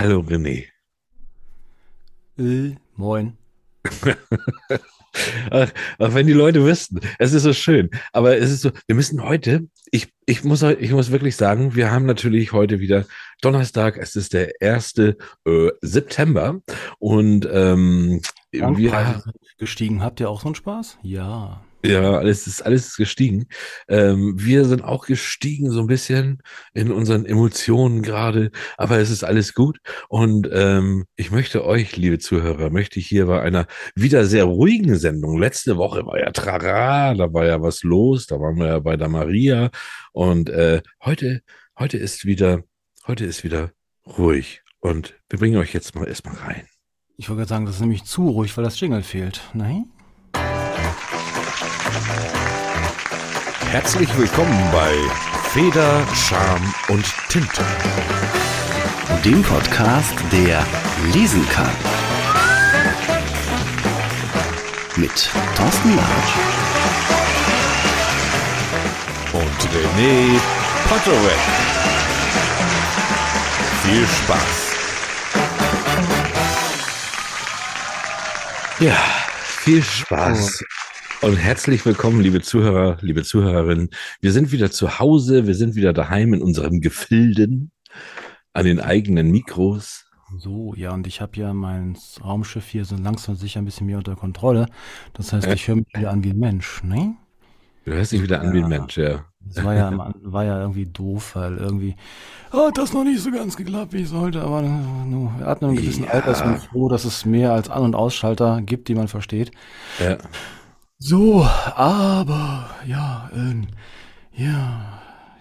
Hallo René. Äh, moin. Ach, ach, wenn die Leute wüssten, es ist so schön. Aber es ist so, wir müssen heute, ich, ich, muss, ich muss wirklich sagen, wir haben natürlich heute wieder Donnerstag, es ist der 1. Äh, September und ähm, wir gestiegen. Habt ihr auch so einen Spaß? Ja. Ja, alles ist, alles ist gestiegen. Ähm, wir sind auch gestiegen so ein bisschen in unseren Emotionen gerade, aber es ist alles gut. Und ähm, ich möchte euch, liebe Zuhörer, möchte ich hier bei einer wieder sehr ruhigen Sendung. Letzte Woche war ja Trara, da war ja was los, da waren wir ja bei der Maria. Und äh, heute, heute ist wieder, heute ist wieder ruhig. Und wir bringen euch jetzt mal erstmal rein. Ich wollte gerade sagen, das ist nämlich zu ruhig, weil das Jingle fehlt. Nein? Herzlich willkommen bei Feder, Charme und Tinte. Dem Podcast, der lesen kann. Mit Thorsten Larsch und René Potterweg. Viel Spaß. Ja, viel Spaß. Und herzlich willkommen, liebe Zuhörer, liebe Zuhörerinnen. Wir sind wieder zu Hause, wir sind wieder daheim in unseren Gefilden, an den eigenen Mikros. So, ja, und ich habe ja mein Raumschiff hier so langsam sicher ein bisschen mehr unter Kontrolle. Das heißt, ich höre mich wieder an wie ein Mensch, ne? Du hörst dich wieder ja, an wie ein Mensch, ja. Das war ja, war ja irgendwie doof, weil irgendwie hat das noch nicht so ganz geklappt, wie es sollte, aber nur, wir hatten einen gewissen ja. Alter, sind froh, dass es mehr als An- und Ausschalter gibt, die man versteht. Ja. So, aber ja, äh, ja,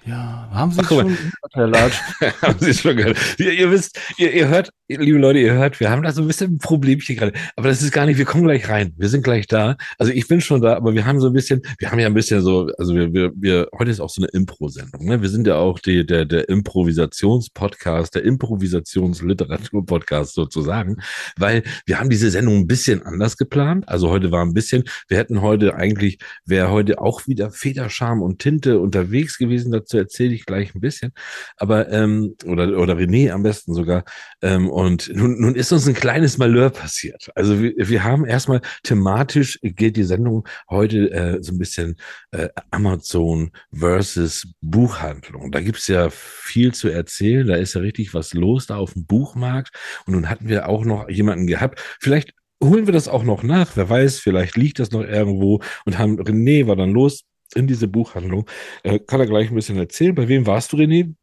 ja, haben Sie Ach, schon gehört, haben Sie schon gehört. Ihr, ihr wisst, ihr, ihr, hört, liebe Leute, ihr hört, wir haben da so ein bisschen ein Problemchen gerade. Aber das ist gar nicht, wir kommen gleich rein. Wir sind gleich da. Also ich bin schon da, aber wir haben so ein bisschen, wir haben ja ein bisschen so, also wir, wir, wir heute ist auch so eine Impro-Sendung. Ne? Wir sind ja auch die, der, der Improvisations-Podcast, der Improvisationsliteratur-Podcast sozusagen, weil wir haben diese Sendung ein bisschen anders geplant. Also heute war ein bisschen, wir hätten heute eigentlich, wäre heute auch wieder Federscham und Tinte unterwegs gewesen dazu erzähle ich gleich ein bisschen. Aber, ähm, oder, oder René am besten sogar. Ähm, und nun, nun ist uns ein kleines Malheur passiert. Also wir, wir haben erstmal thematisch geht die Sendung heute äh, so ein bisschen äh, Amazon versus Buchhandlung. Da gibt's ja viel zu erzählen. Da ist ja richtig was los da auf dem Buchmarkt. Und nun hatten wir auch noch jemanden gehabt. Vielleicht holen wir das auch noch nach. Wer weiß, vielleicht liegt das noch irgendwo und haben René war dann los in diese Buchhandlung. Äh, kann er gleich ein bisschen erzählen. Bei wem warst du, René?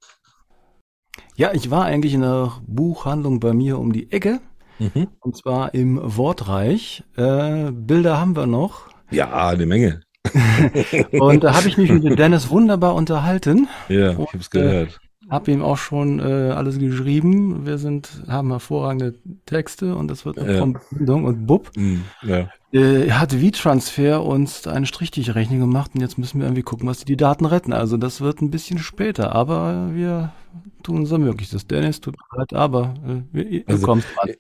Ja, ich war eigentlich in der Buchhandlung bei mir um die Ecke. Mhm. Und zwar im Wortreich. Äh, Bilder haben wir noch. Ja, eine Menge. und da habe ich mich mit Dennis wunderbar unterhalten. Ja, ich habe es gehört. Äh, hab ihm auch schon äh, alles geschrieben. Wir sind, haben hervorragende Texte und das wird eine ja. Und Bub. Mm, ja. äh, hat V-Transfer uns eine Strichdichtrechnung gemacht und jetzt müssen wir irgendwie gucken, was die, die Daten retten. Also das wird ein bisschen später, aber wir tun unser Möglichstes. Dennis tut leid, aber äh, ihr, also, kommst dran.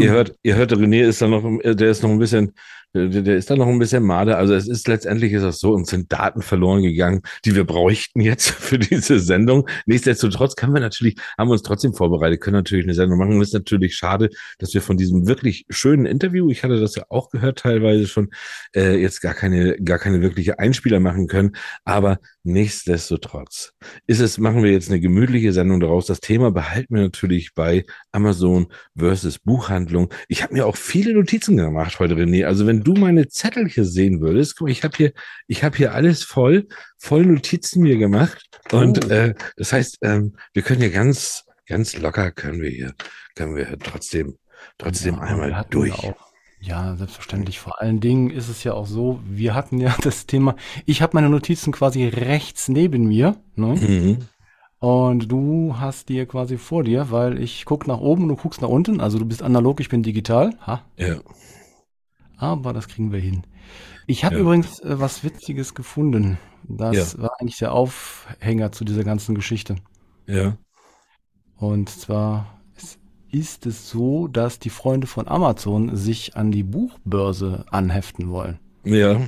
Ihr hört, ihr hört, René ist da noch, der ist noch ein bisschen der, der ist da noch ein bisschen made. Also es ist letztendlich ist das so, uns sind Daten verloren gegangen, die wir bräuchten jetzt für diese Sendung. Nichtsdestotrotz können wir natürlich, haben wir uns trotzdem vorbereitet, können natürlich eine Sendung machen. Es ist natürlich schade, dass wir von diesem wirklich schönen Interview, ich hatte das ja auch gehört teilweise schon, äh, jetzt gar keine, gar keine wirkliche Einspieler machen können. Aber nichtsdestotrotz ist es, machen wir jetzt eine gemütliche Sendung daraus. Das Thema behalten wir natürlich bei Amazon versus Buchhandlung. Ich habe mir auch viele Notizen gemacht heute, René. Also wenn du meine Zettel hier sehen würdest, guck mal, ich habe hier, ich habe hier alles voll, voll Notizen mir gemacht. Und oh. äh, das heißt, ähm, wir können hier ganz, ganz locker können wir hier, können wir trotzdem, trotzdem ja, einmal durch. Ja, selbstverständlich. Vor allen Dingen ist es ja auch so, wir hatten ja das Thema, ich habe meine Notizen quasi rechts neben mir. Ne? Mhm. Und du hast die quasi vor dir, weil ich guck nach oben und du guckst nach unten. Also du bist analog, ich bin digital. Ha? Ja. Aber das kriegen wir hin. Ich habe ja. übrigens äh, was Witziges gefunden. Das ja. war eigentlich der Aufhänger zu dieser ganzen Geschichte. Ja. Und zwar ist es so, dass die Freunde von Amazon sich an die Buchbörse anheften wollen. Ja.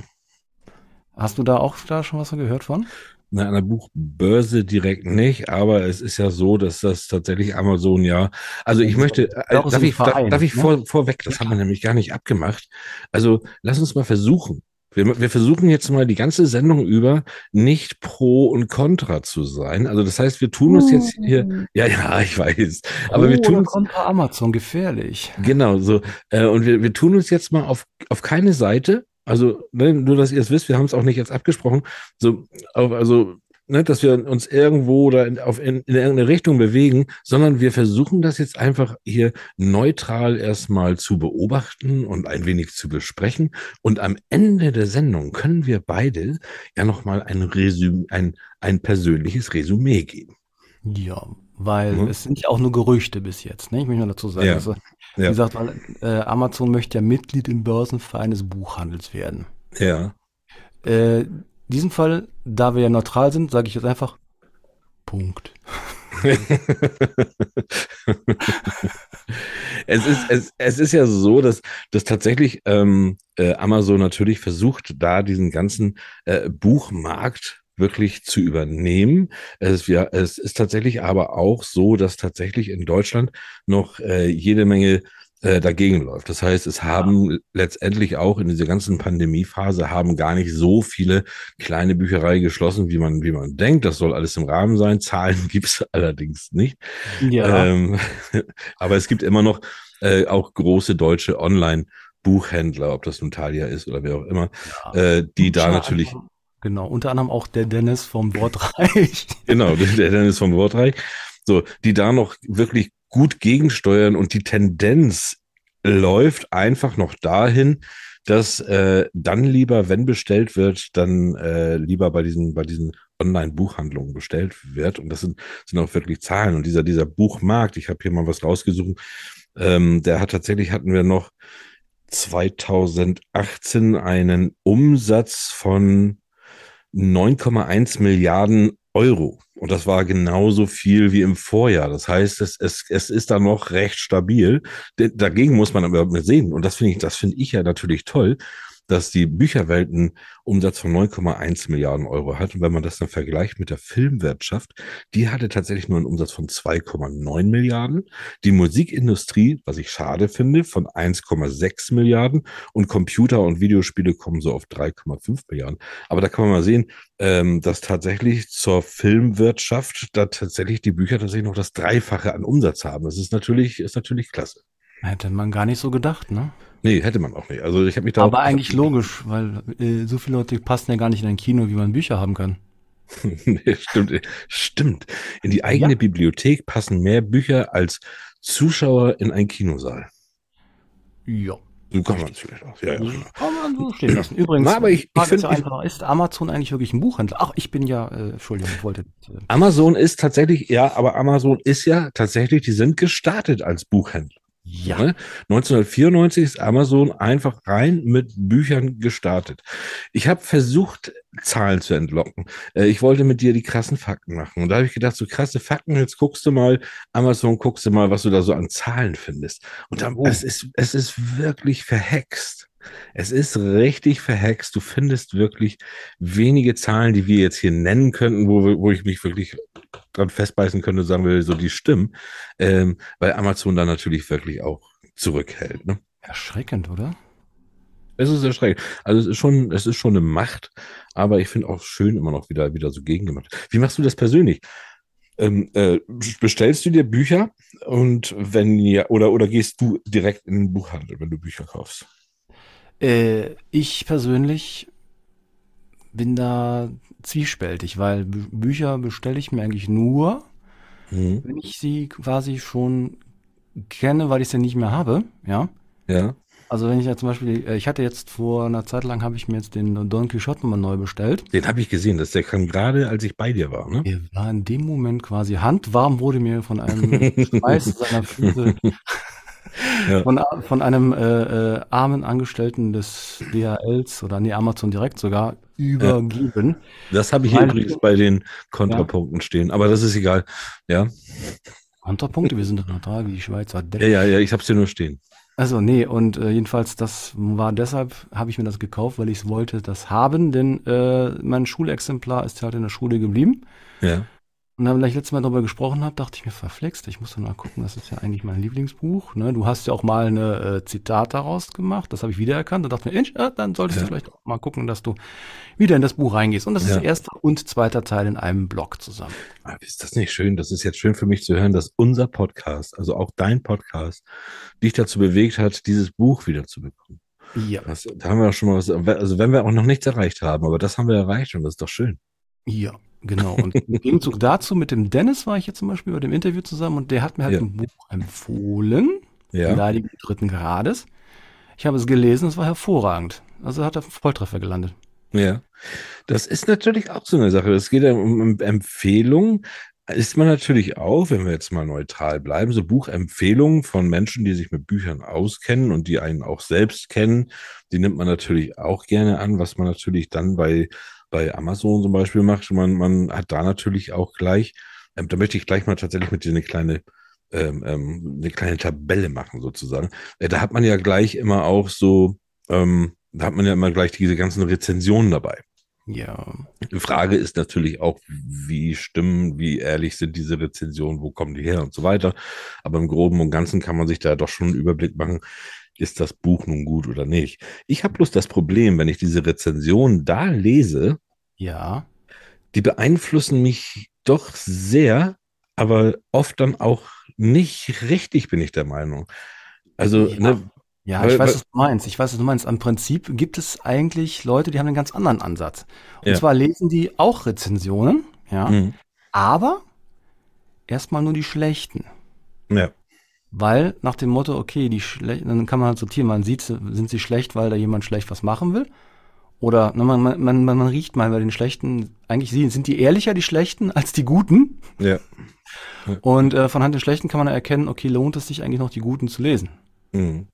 Hast du da auch da schon was gehört von? Na, an der Buchbörse direkt nicht, aber es ist ja so, dass das tatsächlich Amazon ja, also ich möchte, äh, darf ich, Verein, darf ich ne? vor, vorweg, das haben wir nämlich gar nicht abgemacht. Also lass uns mal versuchen. Wir, wir versuchen jetzt mal die ganze Sendung über nicht pro und contra zu sein. Also das heißt, wir tun uns jetzt hier, hm. ja, ja, ich weiß, aber oh, wir tun uns contra Amazon gefährlich. Genau so. Äh, und wir, wir tun uns jetzt mal auf auf keine Seite also, ne, nur dass ihr es wisst, wir haben es auch nicht jetzt abgesprochen. So, also, ne, dass wir uns irgendwo oder in, auf, in, in irgendeine Richtung bewegen, sondern wir versuchen das jetzt einfach hier neutral erstmal zu beobachten und ein wenig zu besprechen. Und am Ende der Sendung können wir beide ja nochmal ein ein, ein persönliches Resümee geben. Ja, weil mhm. es sind ja auch nur Gerüchte bis jetzt. Ne? Ich möchte nur dazu sagen, ja. also, wie ja. gesagt, weil äh, Amazon möchte ja Mitglied im Börsenverein des Buchhandels werden. Ja. Äh, diesen Fall, da wir ja neutral sind, sage ich jetzt einfach Punkt. es, ist, es, es ist ja so, dass, dass tatsächlich ähm, äh, Amazon natürlich versucht, da diesen ganzen äh, Buchmarkt wirklich zu übernehmen. Es, ja, es ist tatsächlich aber auch so, dass tatsächlich in Deutschland noch äh, jede Menge äh, dagegen läuft. Das heißt, es haben ja. letztendlich auch in dieser ganzen Pandemiephase haben gar nicht so viele kleine Bücherei geschlossen, wie man, wie man denkt. Das soll alles im Rahmen sein. Zahlen gibt's allerdings nicht. Ja. Ähm, aber es gibt immer noch äh, auch große deutsche Online- Buchhändler, ob das nun Thalia ist oder wer auch immer, ja. äh, die da natürlich Genau, unter anderem auch der Dennis vom Wortreich. genau, der Dennis vom Wortreich. So, die da noch wirklich gut gegensteuern und die Tendenz läuft einfach noch dahin, dass äh, dann lieber, wenn bestellt wird, dann äh, lieber bei diesen, bei diesen Online-Buchhandlungen bestellt wird. Und das sind, sind auch wirklich Zahlen. Und dieser, dieser Buchmarkt, ich habe hier mal was rausgesucht, ähm, der hat tatsächlich, hatten wir noch 2018 einen Umsatz von 9,1 Milliarden Euro. Und das war genauso viel wie im Vorjahr. Das heißt, es, es, es ist da noch recht stabil. Dagegen muss man aber sehen. Und das finde ich, das finde ich ja natürlich toll, dass die Bücherwelt einen Umsatz von 9,1 Milliarden Euro hat. Und wenn man das dann vergleicht mit der Filmwirtschaft, die hatte tatsächlich nur einen Umsatz von 2,9 Milliarden. Die Musikindustrie, was ich schade finde, von 1,6 Milliarden. Und Computer und Videospiele kommen so auf 3,5 Milliarden. Aber da kann man mal sehen, ähm, dass tatsächlich zur Filmwirtschaft da tatsächlich die Bücher tatsächlich noch das Dreifache an Umsatz haben. Das ist natürlich, ist natürlich klasse. Hätte man gar nicht so gedacht, ne? Nee, hätte man auch nicht. Also ich habe mich da Aber eigentlich logisch, weil äh, so viele Leute passen ja gar nicht in ein Kino, wie man Bücher haben kann. nee, stimmt, stimmt. In die eigene ja. Bibliothek passen mehr Bücher als Zuschauer in ein Kinosaal. Ja. So kann man es vielleicht auch. Ja, ja. Genau. Kann man so stehen lassen. Übrigens, Na, aber ich, ich finde, einfach, ist Amazon eigentlich wirklich ein Buchhändler? Ach, ich bin ja, äh, Entschuldigung, ich wollte. Äh, Amazon ist tatsächlich, ja, aber Amazon ist ja tatsächlich, die sind gestartet als Buchhändler. Ja. 1994 ne? ist Amazon einfach rein mit Büchern gestartet. Ich habe versucht, Zahlen zu entlocken. Äh, ich wollte mit dir die krassen Fakten machen. Und da habe ich gedacht, so krasse Fakten, jetzt guckst du mal, Amazon, guckst du mal, was du da so an Zahlen findest. Und dann, oh. es, ist, es ist wirklich verhext. Es ist richtig verhext. Du findest wirklich wenige Zahlen, die wir jetzt hier nennen könnten, wo, wo ich mich wirklich dran festbeißen könnte, sagen wir so, die stimmen, ähm, weil Amazon da natürlich wirklich auch zurückhält. Ne? Erschreckend, oder? Es ist erschreckend. Also es ist schon, es ist schon eine Macht, aber ich finde auch schön immer noch wieder, wieder so gegengemacht. Wie machst du das persönlich? Ähm, äh, bestellst du dir Bücher und wenn ja, oder, oder gehst du direkt in den Buchhandel, wenn du Bücher kaufst? Äh, ich persönlich bin da zwiespältig, weil Bücher bestelle ich mir eigentlich nur, mhm. wenn ich sie quasi schon kenne, weil ich sie nicht mehr habe, ja. Ja. Also wenn ich ja zum Beispiel, äh, ich hatte jetzt vor einer Zeit lang, habe ich mir jetzt den Don Quixote mal neu bestellt. Den habe ich gesehen, das der kam gerade, als ich bei dir war, ne? Der war in dem Moment quasi handwarm, wurde mir von einem Schweiß seiner Füße ja. von, von einem äh, äh, armen Angestellten des DHLs oder nee, Amazon direkt sogar übergeben. Ja. Das habe ich hier übrigens bei den Kontrapunkten ja. stehen, aber das ist egal. Ja. Kontrapunkte, wir sind neutral wie die Schweizer. Ja, ja, ja, ich habe es hier nur stehen. Also nee, und äh, jedenfalls das war deshalb, habe ich mir das gekauft, weil ich es wollte, das haben, denn äh, mein Schulexemplar ist halt in der Schule geblieben. Ja. Und dann, als ich letztes Mal darüber gesprochen habe, dachte ich mir, verflext, ich muss doch mal gucken, das ist ja eigentlich mein Lieblingsbuch. Ne? Du hast ja auch mal eine äh, Zitat daraus gemacht, das habe ich wiedererkannt. Da dachte ich mir, Inch, äh, dann solltest Ja. du vielleicht auch mal gucken, dass du wieder in das Buch reingehst. Und das Ja. ist erster und zweiter Teil in einem Block zusammen. Ah, Ist das nicht schön? Das ist jetzt schön für mich zu hören, dass unser Podcast, also auch dein Podcast, dich dazu bewegt hat, dieses Buch wieder zu bekommen. Ja. Das, da haben wir auch schon mal was, also wenn wir auch noch nichts erreicht haben, aber das haben wir erreicht und das ist doch schön. Ja, genau. Und im Gegenzug dazu mit dem Dennis war ich jetzt zum Beispiel bei dem Interview zusammen und der hat mir halt Ja. ein Buch empfohlen, Ja. Beleidigung dritten Grades. Ich habe es gelesen, es war hervorragend. Also hat er Volltreffer gelandet. Ja. Das ist natürlich auch so eine Sache. Es geht ja um um Empfehlungen. Ist man natürlich auch, wenn wir jetzt mal neutral bleiben, so Buchempfehlungen von Menschen, die sich mit Büchern auskennen und die einen auch selbst kennen, die nimmt man natürlich auch gerne an, was man natürlich dann bei, bei Amazon zum Beispiel macht. Man, man hat da natürlich auch gleich, ähm, da möchte ich gleich mal tatsächlich mit dir eine kleine, ähm, ähm, eine kleine Tabelle machen sozusagen. Äh, da hat man ja gleich immer auch so, ähm, da hat man ja immer gleich diese ganzen Rezensionen dabei. Ja. Die Frage ist natürlich auch, wie stimmen, wie ehrlich sind diese Rezensionen, wo kommen die her und so weiter. Aber im Groben und Ganzen kann man sich da doch schon einen Überblick machen, ist das Buch nun gut oder nicht. Ich habe bloß das Problem, wenn ich diese Rezensionen da lese, Ja. die beeinflussen mich doch sehr, aber oft dann auch nicht richtig, bin ich der Meinung. Also, Ja. ne, Ja, ich weiß, was du meinst. Ich weiß, was du meinst. Am Prinzip gibt es eigentlich Leute, die haben einen ganz anderen Ansatz. Und Ja. zwar lesen die auch Rezensionen, ja, mh, aber erstmal nur die schlechten. ja, Weil nach dem Motto, okay, die schlechten, dann kann man halt sortieren, man sieht, sind sie schlecht, weil da jemand schlecht was machen will? Oder ne, man, man, man, man riecht mal bei den Schlechten, eigentlich sind die ehrlicher, die Schlechten, als die Guten. ja. Und äh, von Hand den Schlechten kann man erkennen, okay, lohnt es sich eigentlich noch, die Guten zu lesen? Mhm.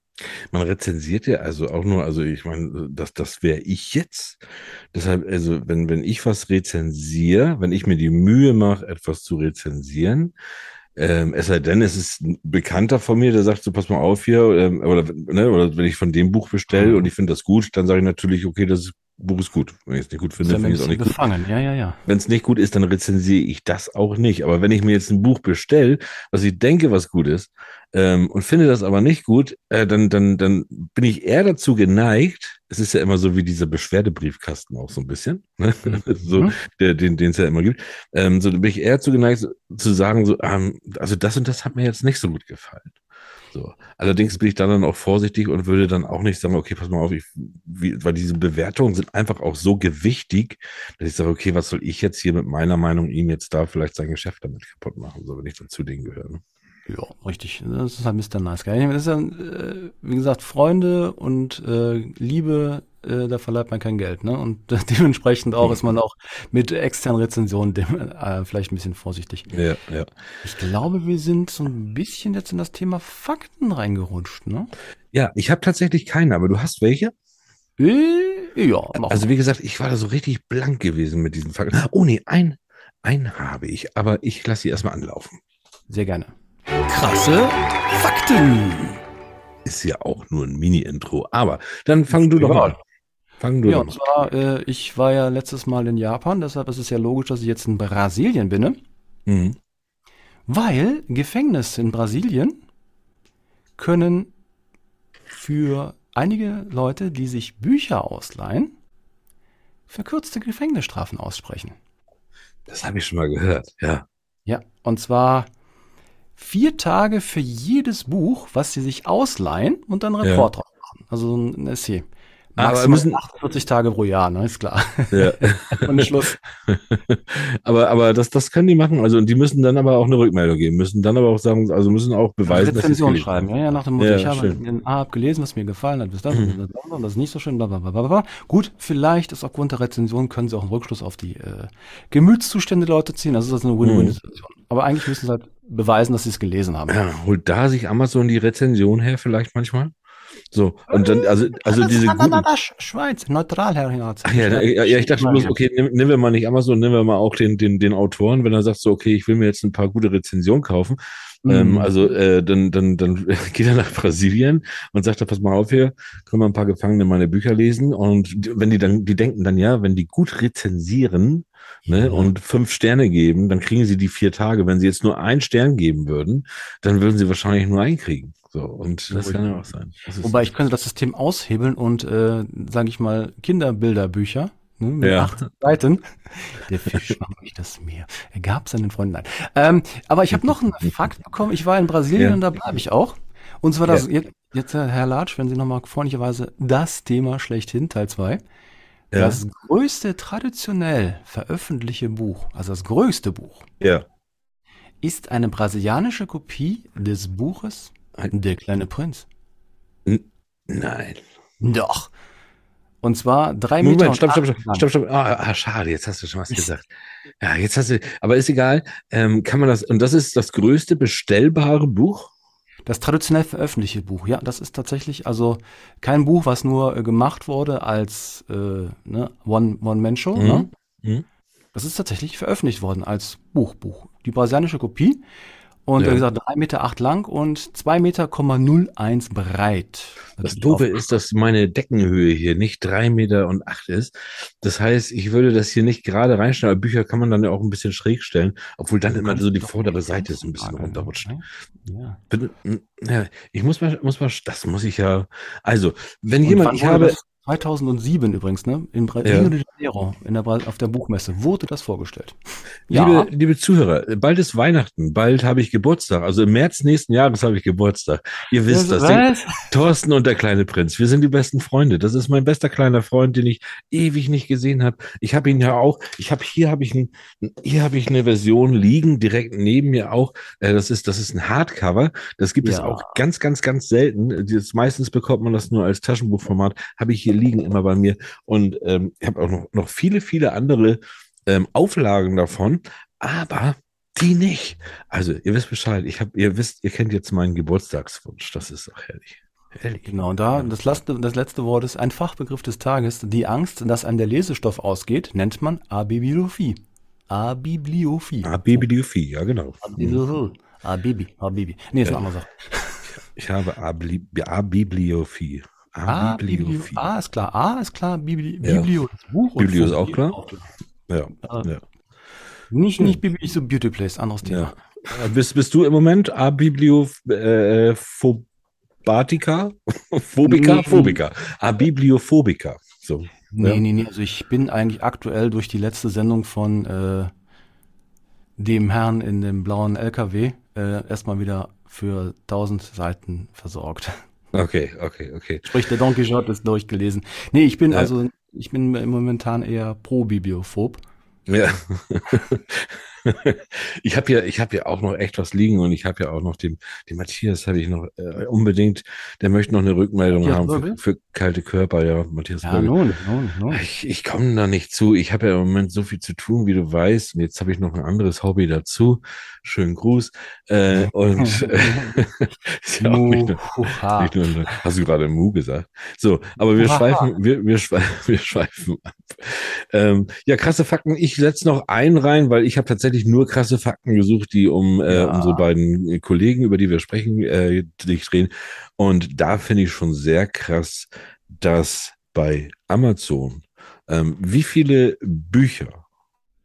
Man rezensiert ja also auch nur, also ich meine, das, das wäre ich jetzt. Deshalb, also wenn, wenn ich was rezensiere, wenn ich mir die Mühe mache, etwas zu rezensieren, ähm, es sei denn, es ist ein Bekannter von mir, der sagt so, pass mal auf hier, ähm, oder, ne, oder wenn ich von dem Buch bestelle Mhm. und ich finde das gut, dann sage ich natürlich, okay, das Buch ist gut. Wenn ich es nicht gut finde, finde ich es auch nicht gut. gefangen. Ja, ja, ja. Wenn es nicht gut ist, dann rezensiere ich das auch nicht. Aber wenn ich mir jetzt ein Buch bestelle, was ich denke, was gut ist, ähm, und finde das aber nicht gut, äh, dann, dann, dann bin ich eher dazu geneigt, es ist ja immer so wie dieser Beschwerdebriefkasten auch so ein bisschen, ne? so, Mhm. der, den den es ja immer gibt, ähm, so bin ich eher dazu geneigt zu sagen, so, ähm, also das und das hat mir jetzt nicht so gut gefallen. So. Allerdings bin ich dann, dann auch vorsichtig und würde dann auch nicht sagen, okay, pass mal auf, ich, wie, weil diese Bewertungen sind einfach auch so gewichtig, dass ich sage, okay, was soll ich jetzt hier mit meiner Meinung ihm jetzt da vielleicht sein Geschäft damit kaputt machen, so wenn ich dann zu denen gehöre. Ne? Ja, richtig. Das ist halt Mr. Nice Guy. Das ist ja, äh, wie gesagt, Freunde und äh, Liebe, äh, da verleiht man kein Geld, ne? Und dementsprechend auch ist man auch mit externen Rezensionen dem, äh, vielleicht ein bisschen vorsichtig. Ja, ja. Ich glaube, wir sind so ein bisschen jetzt in das Thema Fakten reingerutscht, ne? Ja, ich habe tatsächlich keine, aber du hast welche? Äh, ja, mach Also wie gesagt, ich war da so richtig blank gewesen mit diesen Fakten. Oh nee, ein, ein habe ich, aber ich lasse sie erstmal anlaufen. sehr gerne. Krasse Fakten. Ist ja auch nur ein Mini-Intro, aber dann fang du doch mal an. Fang du Ja, und zwar, äh, ich war ja letztes Mal in Japan, deshalb ist es ja logisch, dass ich jetzt in Brasilien bin, ne? Mhm. Weil Gefängnisse in Brasilien können für einige Leute, die sich Bücher ausleihen, verkürzte Gefängnisstrafen aussprechen. Das habe ich schon mal gehört, ja. Ja, und zwar vier Tage für jedes Buch, was sie sich ausleihen und dann einen Ja. Report drauf machen. Also ein Essay. Aber Maximal müssen- 48 Tage pro Jahr, ne? Ist klar. ja. Und Schluss. aber aber das, das können die machen. Also die müssen dann aber auch eine Rückmeldung geben, müssen dann aber auch sagen, also müssen auch beweisen, dass sie es Rezension gelesen schreiben, ja, ja, nach dem Motto, Ja, ich habe ein A gelesen, was mir gefallen hat, bis das, Mhm. das, das, das ist nicht so schön, bla, bla, bla, bla, bla. Gut, vielleicht ist aufgrund der Rezension, können sie auch einen Rückschluss auf die äh, Gemütszustände der Leute ziehen, das ist also eine Win-Win-Situation. Aber eigentlich müssen sie halt beweisen, dass sie es gelesen haben. Ja, holt da sich Amazon die Rezension her vielleicht manchmal? So, und dann, also, also Das diese guten, Schweiz, neutral, Herr Hinz. Ach ja, ja, ich dachte bloß, okay, nehmen wir mal nicht Amazon, nehmen wir mal auch den, den, den Autoren, wenn er sagt so, okay, ich will mir jetzt ein paar gute Rezensionen kaufen. Ähm, Mhm. also äh, dann, dann, dann geht er nach Brasilien und sagt, da, pass mal auf hier, können wir ein paar Gefangene meine Bücher lesen. Und wenn die dann, die denken dann ja, wenn die gut rezensieren ne, und fünf Sterne geben, dann kriegen sie die vier Tage. Wenn sie jetzt nur einen Stern geben würden, dann würden sie wahrscheinlich nur einen kriegen. So, und das kann ja auch sein. Wobei ich könnte das System aushebeln und, äh, sage ich mal, Kinderbilderbücher ne, mit Ja. 18 Seiten. Der Fisch schwamm durch das Meer. Er gab seinen Freunden ein. Ähm, aber ich habe noch einen Fakt bekommen. Ich war in Brasilien Ja. und da bleibe ich auch. Und zwar das, Ja. jetzt, jetzt, äh, Herr Latsch, wenn Sie nochmal freundlicherweise das Thema schlechthin, Teil 2. ja, Das größte traditionell veröffentlichte Buch, also das größte Buch, ja. ist eine brasilianische Kopie des Buches Der kleine Prinz. Nein. Doch. Und zwar drei Meter. Moment, stopp, stopp, stopp, stopp, stopp. Ah, ah, schade, jetzt hast du schon was gesagt. Ja, jetzt hast du, aber ist egal. Ähm, kann man das, und das ist das größte bestellbare Buch? Das traditionell veröffentlichte Buch, ja, das ist tatsächlich also kein Buch, was nur äh, gemacht wurde als äh, ne, One- One-Man-Show. Mhm. Ne? Mhm. Das ist tatsächlich veröffentlicht worden als Buch, Buch. Die brasilianische Kopie. Und Ja. wie gesagt, drei Meter acht lang und zwei Meter01 breit. Das Doofe ist, dass meine Deckenhöhe hier nicht drei Meter und acht ist. Das heißt, ich würde das hier nicht gerade reinstellen, aber Bücher kann man dann ja auch ein bisschen schräg stellen, obwohl dann immer so die vordere Seite so ein bisschen runterrutscht. Ja. Bitte, mm, Ja, ich muss mal, muss mal, das muss ich ja. Also, wenn Und jemand, ich habe, das? 2007 übrigens, ne? In Bra Ja. Rio de Janeiro, in der Bra auf der Buchmesse, wurde das vorgestellt. Ja, Liebe, liebe Zuhörer, bald ist Weihnachten, bald habe ich Geburtstag. Also im März nächsten Jahres habe ich Geburtstag. Ihr wisst das. Den, Was? Thorsten und der kleine Prinz, wir sind die besten Freunde. Das ist mein bester kleiner Freund, den ich ewig nicht gesehen habe. Ich habe ihn ja auch, ich habe hier habe ich ein, hier habe ich eine Version liegen, direkt neben mir auch. Äh, das ist, das ist ein Hardcover. Das gibt es Ja. auch ganz, ganz, ganz selten. Das, meistens bekommt man das nur als Taschenbuchformat. Habe ich hier liegen immer bei mir. Und ähm, ich habe auch noch, noch viele, viele andere ähm, Auflagen davon, aber die nicht. Also ihr wisst Bescheid. Ich habe, ihr wisst, ihr kennt jetzt meinen Geburtstagswunsch. Das ist auch herrlich. Herrlich. Genau, und da das letzte, das letzte Wort ist ein Fachbegriff des Tages. Die Angst, dass einem der Lesestoff ausgeht, nennt man Abibliophie. Abibliophie. Ah, Bibliophie, ja genau. Abibliophie. Abibi, Abibi. Nee, ist eine andere Sache. Ich habe Abibliophie. A, Biblio, Abibliophie. A ist klar, A ist klar, Bibli, Ja. Biblio ist Buch. Biblio ist auch klar. Ja, Ah. ja. Nicht, nicht Bibli, nicht so Beauty Place, anderes Thema. ja. Äh, Bist, bist du im Moment Abibliophobatica? Phobica? Nee. Phobica. Abibliophobica. So. Nee, Ja. nee, nee. Also ich bin eigentlich aktuell durch die letzte Sendung von äh, dem Herrn in dem blauen LKW äh, erstmal wieder für 1000 Seiten versorgt. Okay, okay, okay. Sprich, der Don Quixote ist durchgelesen. Nee, ich bin Ja. also, ich bin momentan eher pro-Bibliophob. Ja. ich habe ja, ich habe ja auch noch echt was liegen und ich habe ja auch noch den, den Matthias habe ich noch äh, unbedingt, der möchte noch eine Rückmeldung Matthias haben für, für kalte Körper, ja, Matthias Ja, nun, nun, nun. Ich, ich komme da nicht zu. Ich habe ja im Moment so viel zu tun, wie du weißt. Und jetzt habe ich noch ein anderes Hobby dazu. Schönen Gruß. Äh, und äh, ist ja auch nicht nur, nicht nur, hast du gerade Mu gesagt? So, aber wir schweifen, wir, wir, schweifen, wir schweifen ab. Ähm, ja, krasse Fakten. Ich setze noch einen rein, weil ich habe tatsächlich nur krasse Fakten gesucht, die um äh, Ja. unsere beiden Kollegen, über die wir sprechen, äh, sich drehen. Und da finde ich schon sehr krass, dass bei Amazon, ähm, wie viele Bücher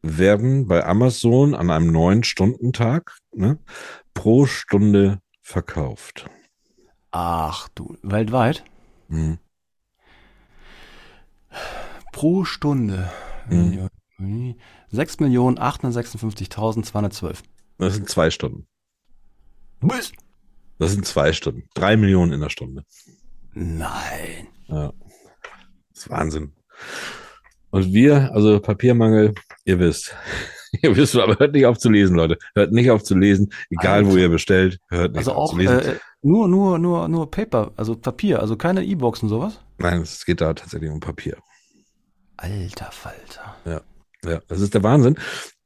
werden bei Amazon an einem neun Stundentag ne, pro Stunde verkauft? Ach du, weltweit? Hm. Pro Stunde. Mhm. 6.856.212. Das sind zwei Stunden. Was? Das sind zwei Stunden. Drei Millionen in der Stunde. Nein. Ja. Das ist Wahnsinn. Und wir, also Papiermangel, ihr wisst. Ihr wisst, aber hört nicht auf zu lesen, Leute. Hört nicht auf zu lesen, egal wo Alter. ihr bestellt, hört nicht Also auf auch zu lesen. äh, nur, nur, nur, nur Paper, also Papier, also keine E-Box und sowas? Nein, es geht da tatsächlich um Papier. Alter Falter. Ja, das ist der Wahnsinn.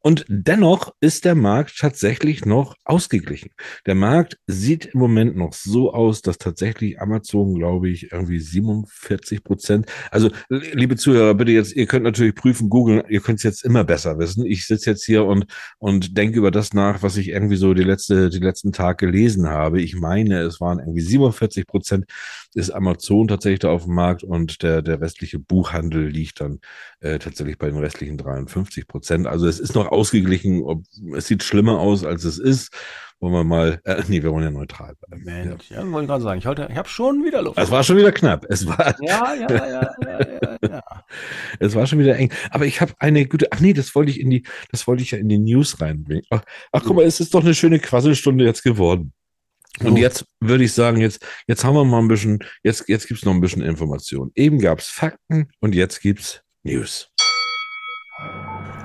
Und dennoch ist der Markt tatsächlich noch ausgeglichen. Der Markt sieht im Moment noch so aus, dass tatsächlich Amazon, glaube ich, irgendwie 47 Prozent. Also, liebe Zuhörer, bitte jetzt, ihr könnt natürlich prüfen, googeln, ihr könnt es jetzt immer besser wissen. Ich sitze jetzt hier und, und denke über das nach, was ich irgendwie so die letzte, die letzten Tage gelesen habe. Ich meine, es waren irgendwie 47 Prozent ist Amazon tatsächlich da auf dem Markt und der, der restliche Buchhandel liegt dann äh, tatsächlich bei den restlichen 53 Prozent. Also es ist noch ausgeglichen, ob, es sieht schlimmer aus, als es ist. Wollen wir mal, äh, nee, wir wollen ja neutral bleiben. Mensch, ja, ja wollte gerade sagen, ich, heute, ich habe schon wieder Luft. Es war schon wieder knapp. Es war, ja, ja, ja, ja, ja, ja. es war schon wieder eng. Aber ich habe eine gute, ach nee, das wollte ich in die, das wollte ich ja in die News reinbringen. Ach, ach guck mal, es ist doch eine schöne Quasselstunde jetzt geworden. Und jetzt würde ich sagen, jetzt, jetzt haben wir mal ein bisschen, jetzt, jetzt gibt's noch ein bisschen Information. Eben gab's Fakten und jetzt gibt's News.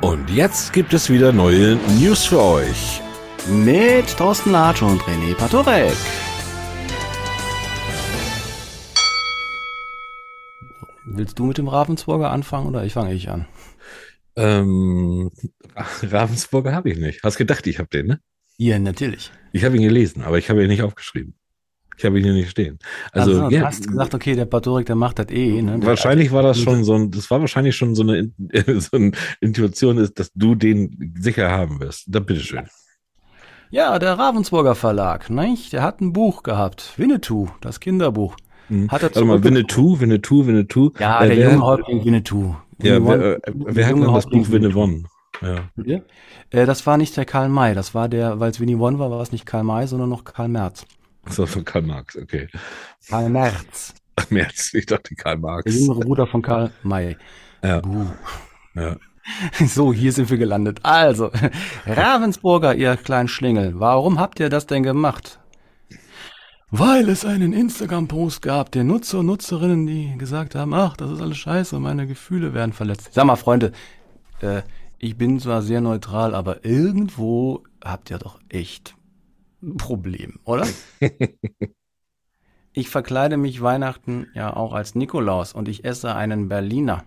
Und jetzt gibt es wieder neue News für euch. Mit Thorsten Latsch und René Patorek. Willst du mit dem Ravensburger anfangen oder ich fange ich an? Ähm, Ravensburger habe ich nicht. Hast gedacht, ich habe den, ne? Ja, natürlich. Ich habe ihn gelesen, aber ich habe ihn nicht aufgeschrieben. Ich habe ihn hier nicht stehen. Also, Also, ja, du hast gesagt, okay, der Patorek, der macht das eh. Ne? Wahrscheinlich war das schon so ein, das war wahrscheinlich schon so eine, so eine Intuition ist, dass du den sicher haben wirst. Da bitteschön. Ja, der Ravensburger Verlag, nicht? Der hat ein Buch gehabt. Winnetou, das Kinderbuch. Mhm. Hat er Warte mal, Winnetou, Winnetou, Winnetou. Ja, Äh, der wer- junge Häuptling Winnetou. Ja, Winnie wer, äh, wer hat denn das Buch Winnetou. Winne Ja. Äh, das war nicht der Karl May, das war der, weil es Winnie Won war, war es nicht Karl May, sondern noch Karl Merz. So, von Karl Marx, okay. Karl Merz, Ach, März, ich dachte Karl der Marx. jüngere Bruder von Karl May. Ja, ja. So, hier sind wir gelandet. Also, Ravensburger, ihr kleinen Schlingel, warum habt ihr das denn gemacht? Weil es einen Instagram-Post gab, der Nutzer und Nutzerinnen, die gesagt haben, ach, das ist alles scheiße, meine Gefühle werden verletzt. Sag mal, Freunde, äh, ich bin zwar sehr neutral, aber irgendwo habt ihr doch echt Problem, oder? ich verkleide mich Weihnachten ja auch als Nikolaus und ich esse einen Berliner.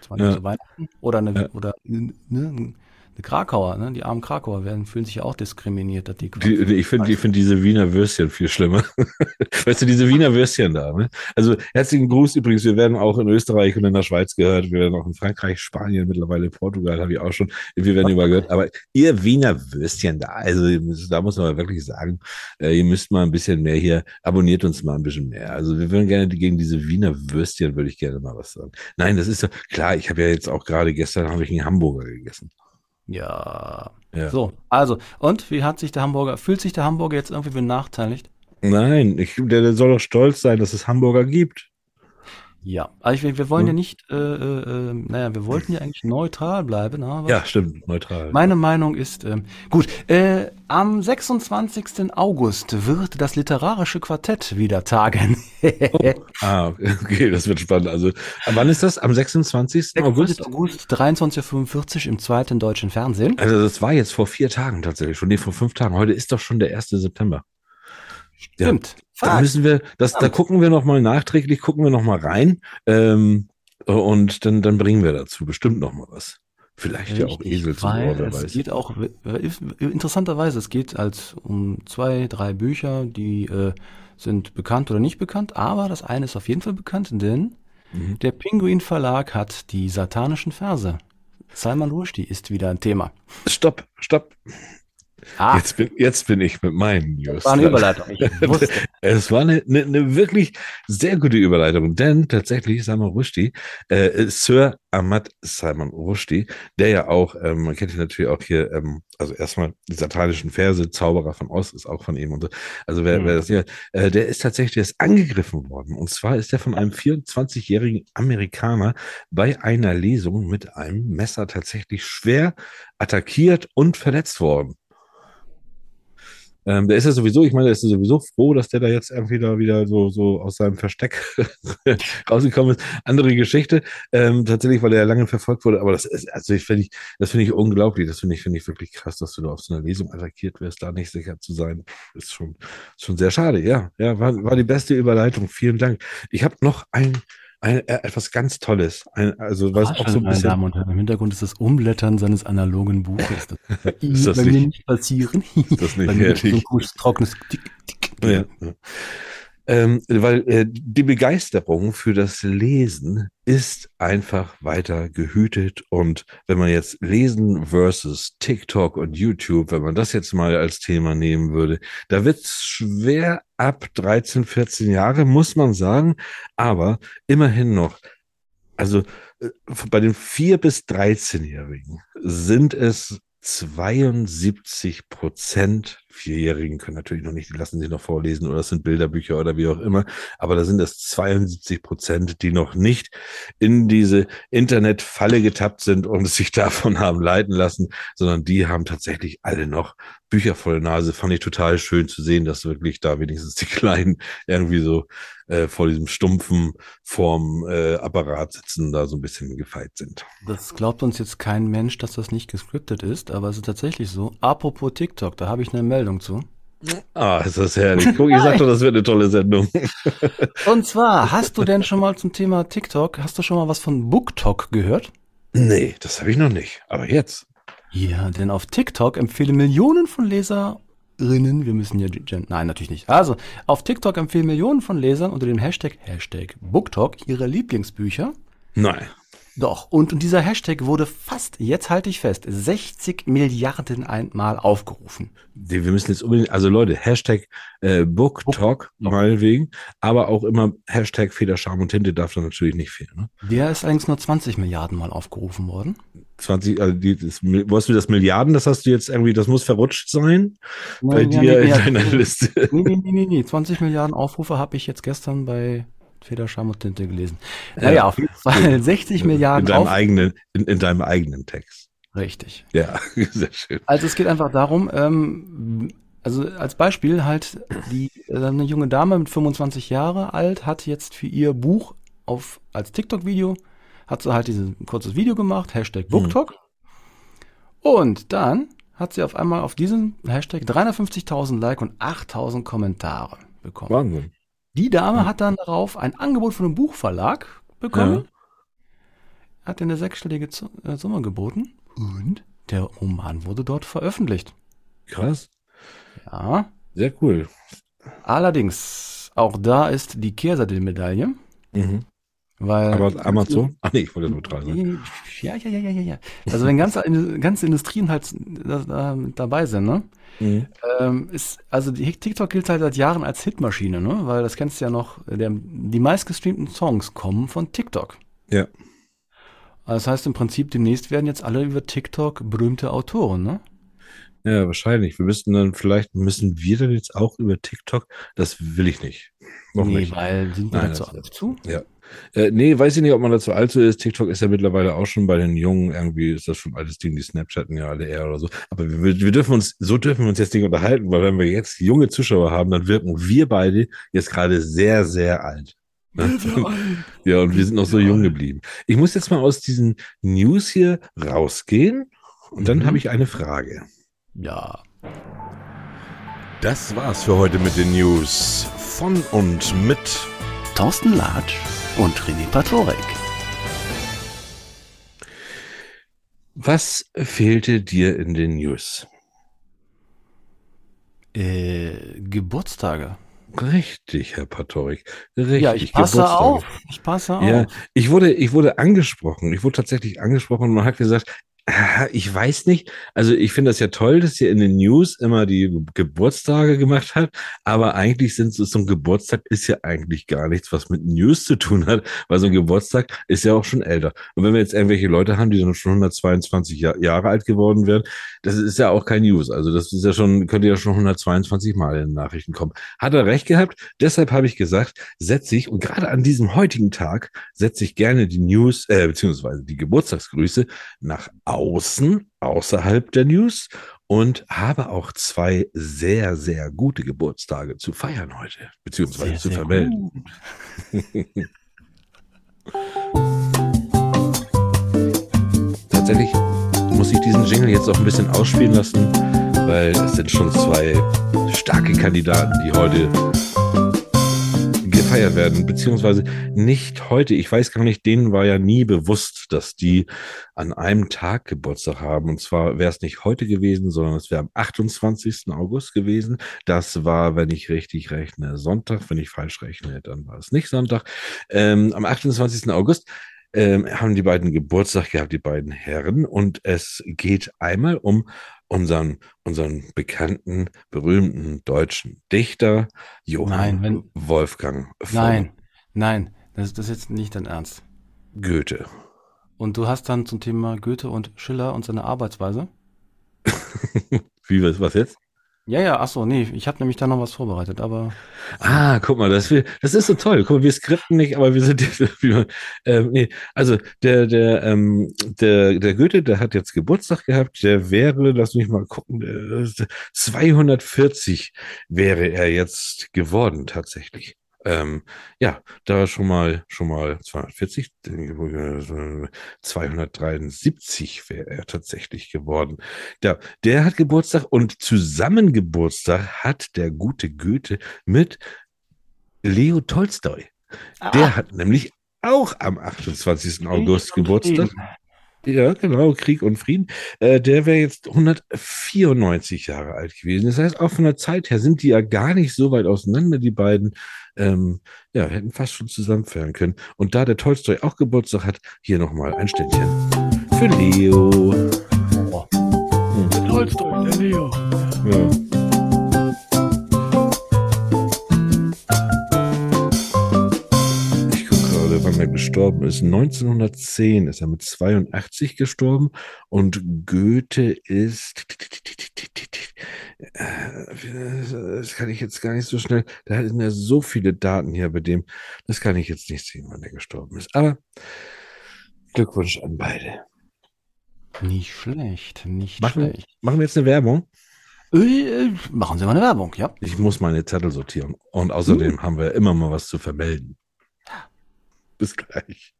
Zwar nicht Ja. zu Weihnachten oder eine, Ja. oder ne, Krakauer, ne? Die armen Krakauer werden, fühlen sich ja auch diskriminiert, dass die, Die, ich finde ich find diese Wiener Würstchen viel schlimmer. weißt du, diese Wiener Würstchen da. Ne? Also herzlichen Gruß übrigens. Wir werden auch in Österreich und in der Schweiz gehört. Wir werden auch in Frankreich, Spanien, mittlerweile Portugal habe ich auch schon. Wir werden überall gehört. Aber ihr Wiener Würstchen da, also da muss man wirklich sagen, äh, ihr müsst mal ein bisschen mehr hier, abonniert uns mal ein bisschen mehr. Also wir würden gerne gegen diese Wiener Würstchen, würde ich gerne mal was sagen. Nein, das ist doch klar. Ich habe ja jetzt auch gerade gestern habe ich einen Hamburger gegessen. Ja. Ja. So, also, und wie hat sich der Hamburger, fühlt sich der Hamburger jetzt irgendwie benachteiligt? Nein, ich, der, der soll doch stolz sein, dass es Hamburger gibt. Ja, also ich, wir, wollen Hm. ja nicht, äh, äh, äh, naja, wir wollten ja eigentlich neutral bleiben, aber Ja, stimmt, neutral. meine Meinung ist, ähm, gut, äh, am 26. August wird das literarische Quartett wieder tagen. ah, okay, das wird spannend. Also, wann ist das? Am 26. 26. August? August, 23.45 im zweiten deutschen Fernsehen. Also, das war jetzt vor vier Tagen tatsächlich schon. Nee, vor fünf Tagen. Heute ist doch schon der 1. September. Ja. Stimmt. Da Fuck. müssen wir, das, da gucken wir noch mal nachträglich, gucken wir noch mal rein. Ähm, und dann, dann bringen wir dazu bestimmt noch mal was. Vielleicht ja auch Esel zum weil Ohr, wer es weiß. geht auch, interessanterweise, es geht als um zwei, drei Bücher, die äh, sind bekannt oder nicht bekannt, aber das eine ist auf jeden Fall bekannt, denn Mhm. der Pinguin Verlag hat die satanischen Verse. Salman Rushdie ist wieder ein Thema. Stopp, stopp. Ah, Jetzt bin, jetzt bin ich mit meinen News. war eine. Überleitung. Ich wusste. Es war eine, eine, eine wirklich sehr gute Überleitung, denn tatsächlich Salman Rushdie, äh, Sir Ahmad Salman Rushdie, der ja auch, ähm, man kennt ihn natürlich auch hier, ähm, also erstmal die satanischen Verse, Zauberer von Oz ist auch von ihm und so. Also wer, Mhm. wer das hier, äh, der ist tatsächlich der ist angegriffen worden. Und zwar ist er von einem 24-jährigen Amerikaner bei einer Lesung mit einem Messer tatsächlich schwer attackiert und verletzt worden. Ähm, der ist ja sowieso, ich meine, der ist ja sowieso froh, dass der da jetzt irgendwie da wieder so, so aus seinem Versteck rausgekommen ist. Andere Geschichte, ähm, tatsächlich, weil er ja lange verfolgt wurde, aber das ist, also ich finde ich, das finde ich unglaublich, das finde ich, finde ich wirklich krass, dass du da auf so einer Lesung attackiert wirst, da nicht sicher zu sein, ist schon, schon sehr schade, ja, ja, war, war die beste Überleitung, vielen Dank. Ich habe noch ein, ein, äh, etwas ganz Tolles. Ein, also was auch so ein bisschen. Damen und Herren, Im Hintergrund ist das Umblättern seines analogen Buches. Das ist das bei nicht, mir nicht passieren. Ist das nicht bei mir so ein trockenes Tick, Tick. Ja, ja. Ähm, weil äh, die Begeisterung für das Lesen ist einfach weiter gehütet. Und wenn man jetzt Lesen versus TikTok und YouTube, wenn man das jetzt mal als Thema nehmen würde, da wird es schwer ab 13, 14 Jahre, muss man sagen. Aber immerhin noch, also äh, bei den 4- bis 13-Jährigen sind es 72 Prozent Vierjährigen können natürlich noch nicht, die lassen sich noch vorlesen oder es sind Bilderbücher oder wie auch immer, aber da sind es 72 Prozent, die noch nicht in diese Internetfalle getappt sind und sich davon haben leiten lassen, sondern die haben tatsächlich alle noch Bücher voll Nase. Fand ich total schön zu sehen, dass wirklich da wenigstens die Kleinen irgendwie so äh, vor diesem stumpfen vorm äh, Apparat sitzen, da so ein bisschen gefeit sind. Das glaubt uns jetzt kein Mensch, dass das nicht gescriptet ist, aber es ist tatsächlich so. Apropos TikTok, da habe ich eine Meldung zu. Ah, ist das herrlich. Guck, ich sagte, das wird eine tolle Sendung. Und zwar, hast du denn schon mal zum Thema TikTok, hast du schon mal was von BookTok gehört? Nee, das habe ich noch nicht. Aber jetzt. Ja, denn auf TikTok empfehlen Millionen von Leserinnen, wir müssen ja, nein, natürlich nicht. Also, auf TikTok empfehlen Millionen von Lesern unter dem Hashtag, Hashtag BookTok ihre Lieblingsbücher. Nein. Doch, und, und dieser Hashtag wurde fast, jetzt halte ich fest, 60 Milliarden einmal aufgerufen. Wir müssen jetzt unbedingt, also Leute, Hashtag äh, Book Talk, Book. meinetwegen, aber auch immer Hashtag Federscham und Tinte darf da natürlich nicht fehlen. Ne? Der ist allerdings nur 20 Milliarden mal aufgerufen worden. 20, also die, das, wo hast du das Milliarden, das hast du jetzt irgendwie, das muss verrutscht sein Nein, bei ja, dir nee, in deiner nee, Liste. Nee, nee, nee, nee, nee, 20 Milliarden Aufrufe habe ich jetzt gestern bei Federscham und Tinte gelesen. Naja, ja, auf jeden Fall 60 Milliarden. In deinem, auf eigenen, in, in, deinem eigenen Text. Richtig. Ja, sehr schön. Also es geht einfach darum, ähm, also als Beispiel halt, die, äh, eine junge Dame mit 25 Jahre alt hat jetzt für ihr Buch auf, als TikTok-Video, hat sie halt dieses kurzes Video gemacht, Hashtag. Hm. Und dann hat sie auf einmal auf diesen Hashtag 350.000 Like und 8.000 Kommentare bekommen. Wahnsinn. Die Dame hat dann darauf ein Angebot von einem Buchverlag bekommen, ja. hat eine sechsstellige äh, Summe geboten und der Roman wurde dort veröffentlicht. Krass. Ja. Sehr cool. Allerdings, auch da ist die Kehrseite der Medaille. Mhm. Weil, Aber Amazon? Ach nee, ich wollte neutral sein. Ja, ja, ja, ja, ja. Also wenn ganze, ganze Industrien halt da, dabei sind, ne? Mhm. Ähm, ist, also die, TikTok gilt halt seit Jahren als Hitmaschine, ne? Weil das kennst du ja noch, der, die meistgestreamten Songs kommen von TikTok. Ja. Das heißt im Prinzip, demnächst werden jetzt alle über TikTok berühmte Autoren, ne? Ja, wahrscheinlich. Wir müssten dann vielleicht, müssen wir dann jetzt auch über TikTok? Das will ich nicht. Noch nee, nicht. weil sind wir dazu alt zu? Ja. Äh, nee, weiß ich nicht, ob man dazu alt ist. TikTok ist ja mittlerweile auch schon bei den Jungen, irgendwie ist das schon altes Ding, die Snapchatten ja alle eher oder so. Aber wir, wir dürfen uns, so dürfen wir uns jetzt nicht unterhalten, weil wenn wir jetzt junge Zuschauer haben, dann wirken wir beide jetzt gerade sehr, sehr alt. Ne? ja, und wir sind noch so jung geblieben. Ich muss jetzt mal aus diesen News hier rausgehen und dann mhm. habe ich eine Frage. Ja. Das war's für heute mit den News von und mit Thorsten Latsch und René Patorek. Was fehlte dir in den News? Äh, Geburtstage. Richtig, Herr Patorek. Richtig. Ja, ich passe auf. Ich passe auf. Ja, ich wurde, ich wurde angesprochen. Ich wurde tatsächlich angesprochen und man hat gesagt, ich weiß nicht. Also ich finde das ja toll, dass ihr in den News immer die Geburtstage gemacht habt, aber eigentlich sind so, so ein Geburtstag ist ja eigentlich gar nichts, was mit News zu tun hat, weil so ein Geburtstag ist ja auch schon älter. Und wenn wir jetzt irgendwelche Leute haben, die dann schon 122 Jahr, Jahre alt geworden werden, das ist ja auch kein News. Also das ist ja schon, könnte ja schon 122 Mal in Nachrichten kommen. Hat er recht gehabt? Deshalb habe ich gesagt, setze ich, und gerade an diesem heutigen Tag setze ich gerne die News, äh, beziehungsweise die Geburtstagsgrüße nach außen, außerhalb der News und habe auch zwei sehr, sehr gute Geburtstage zu feiern heute, beziehungsweise sehr, zu vermelden. Tatsächlich muss ich diesen Jingle jetzt auch ein bisschen ausspielen lassen, weil es sind schon zwei starke Kandidaten, die heute gefeiert werden, beziehungsweise nicht heute. Ich weiß gar nicht, denen war ja nie bewusst, dass die an einem Tag Geburtstag haben. Und zwar wäre es nicht heute gewesen, sondern es wäre am 28. August gewesen. Das war, wenn ich richtig rechne, Sonntag. Wenn ich falsch rechne, dann war es nicht Sonntag. Ähm, am 28. August ähm, haben die beiden Geburtstag gehabt, die beiden Herren. Und es geht einmal um unseren, unseren bekannten, berühmten deutschen Dichter Johann Nein, wenn, Wolfgang von nein, nein, das, das ist jetzt nicht dein Ernst. Goethe. Und du hast dann zum Thema Goethe und Schiller und seine Arbeitsweise? Wie was, was jetzt? Ja, ja, ach so, nee, ich habe nämlich da noch was vorbereitet, aber Ah, guck mal, das, wir, das ist so toll. Guck mal, wir skripten nicht, aber wir sind man, ähm, nee, also der der ähm, der der Goethe, der hat jetzt Geburtstag gehabt. Der wäre, lass mich mal gucken, der, 240 wäre er jetzt geworden tatsächlich. Ähm, ja, da schon mal schon mal 240, äh, 273 wäre er tatsächlich geworden. Ja, der hat Geburtstag und zusammen Geburtstag hat der gute Goethe mit Leo Tolstoi. Der Ah, hat nämlich auch am 28. August Geburtstag. Ja, genau, Krieg und Frieden. Äh, der wäre jetzt 194 Jahre alt gewesen. Das heißt, auch von der Zeit her sind die ja gar nicht so weit auseinander, die beiden. Ähm, ja, hätten fast schon zusammenfahren können. Und da der Tolstoi auch Geburtstag hat, hier nochmal ein Ständchen für Leo. Oh. Hm. Tolstoi, der Leo. Ja. Gestorben ist. 1910 ist er mit 82 gestorben und Goethe ist. Das kann ich jetzt gar nicht so schnell. Da sind ja so viele Daten hier bei dem. Das kann ich jetzt nicht sehen, wann er gestorben ist. Aber Glückwunsch an beide. Nicht schlecht, nicht Machen, schlecht. machen wir jetzt eine Werbung? Äh, äh, machen Sie mal eine Werbung, ja? Ich muss meine Zettel sortieren. Und außerdem haben wir immer mal was zu vermelden. Bis gleich.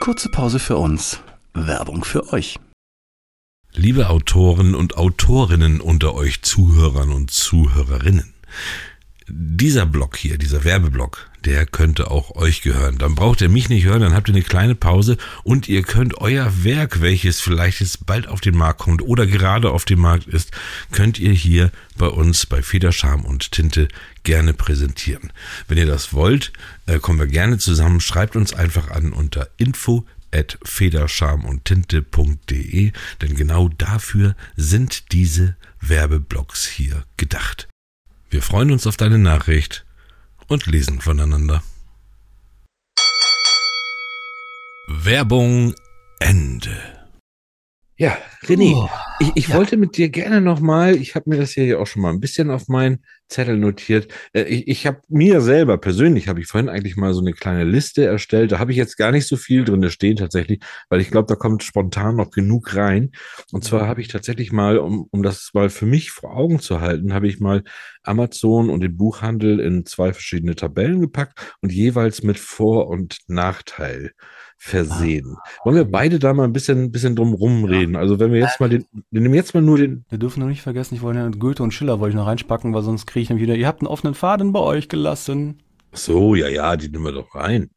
Kurze Pause für uns. Werbung für euch. Liebe Autoren und Autorinnen unter euch Zuhörern und Zuhörerinnen. Dieser Blog hier, dieser Werbeblock, der könnte auch euch gehören. Dann braucht ihr mich nicht hören, dann habt ihr eine kleine Pause und ihr könnt euer Werk, welches vielleicht jetzt bald auf den Markt kommt oder gerade auf dem Markt ist, könnt ihr hier bei uns bei Federscham und Tinte gerne präsentieren. Wenn ihr das wollt, äh, kommen wir gerne zusammen. Schreibt uns einfach an unter info at federschamundtinte.de, denn genau dafür sind diese Werbeblocks hier gedacht. Wir freuen uns auf deine Nachricht und lesen voneinander. Werbung Ende. Ja, René, Oh, ich, ich ja. wollte mit dir gerne nochmal, ich habe mir das hier ja auch schon mal ein bisschen auf meinen Zettel notiert. Äh, Ich, ich habe mir selber persönlich, habe ich vorhin eigentlich mal so eine kleine Liste erstellt. Da habe ich jetzt gar nicht so viel drin stehen tatsächlich, weil ich glaube, da kommt spontan noch genug rein. Und zwar habe ich tatsächlich mal, um, um das mal für mich vor Augen zu halten, habe ich mal Amazon und den Buchhandel in zwei verschiedene Tabellen gepackt und jeweils mit Vor- und Nachteil versehen. Wollen wir beide da mal ein bisschen, bisschen drum rumreden? Also wenn wir jetzt mal den, wir nehmen jetzt mal nur den, Wir dürfen noch nicht vergessen, ich wollte ja Goethe und Schiller wollte ich noch reinspacken, weil sonst kriege ich dann wieder, ihr habt einen offenen Faden bei euch gelassen. Ach so, ja, ja, die nehmen wir doch rein.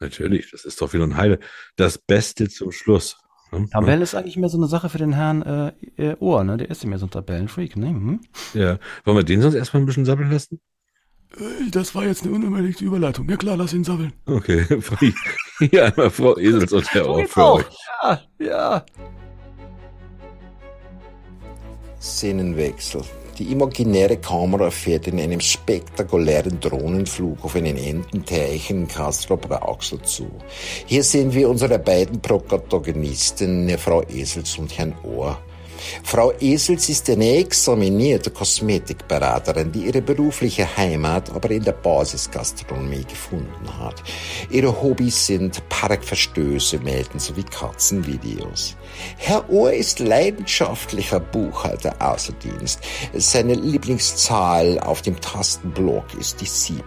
Natürlich, das ist doch wieder ein Heile. Das Beste zum Schluss. ne? Tabelle ist eigentlich mehr so eine Sache für den Herrn äh, Ohr, ne? Der ist ja mehr so ein Tabellenfreak, ne? Hm? Ja. Wollen wir den sonst erstmal ein bisschen sammeln lassen? Das war jetzt eine unüberlegte Überleitung. Ja klar, lass ihn sammeln. Okay, hier einmal Frau Esels und Herr Ohr für euch. Ja, ja. Szenenwechsel. Die imaginäre Kamera fährt in einem spektakulären Drohnenflug auf einen Ententeich in Castro-Brauxel zu. Hier sehen wir unsere beiden Protagonisten, Frau Esels und Herrn Ohr. Frau Esels ist eine examinierte Kosmetikberaterin, die ihre berufliche Heimat aber in der Basisgastronomie gefunden hat. Ihre Hobbys sind Parkverstöße melden sowie Katzenvideos. Herr Ohr ist leidenschaftlicher Buchhalter außer Dienst. Seine Lieblingszahl auf dem Tastenblock ist die 7.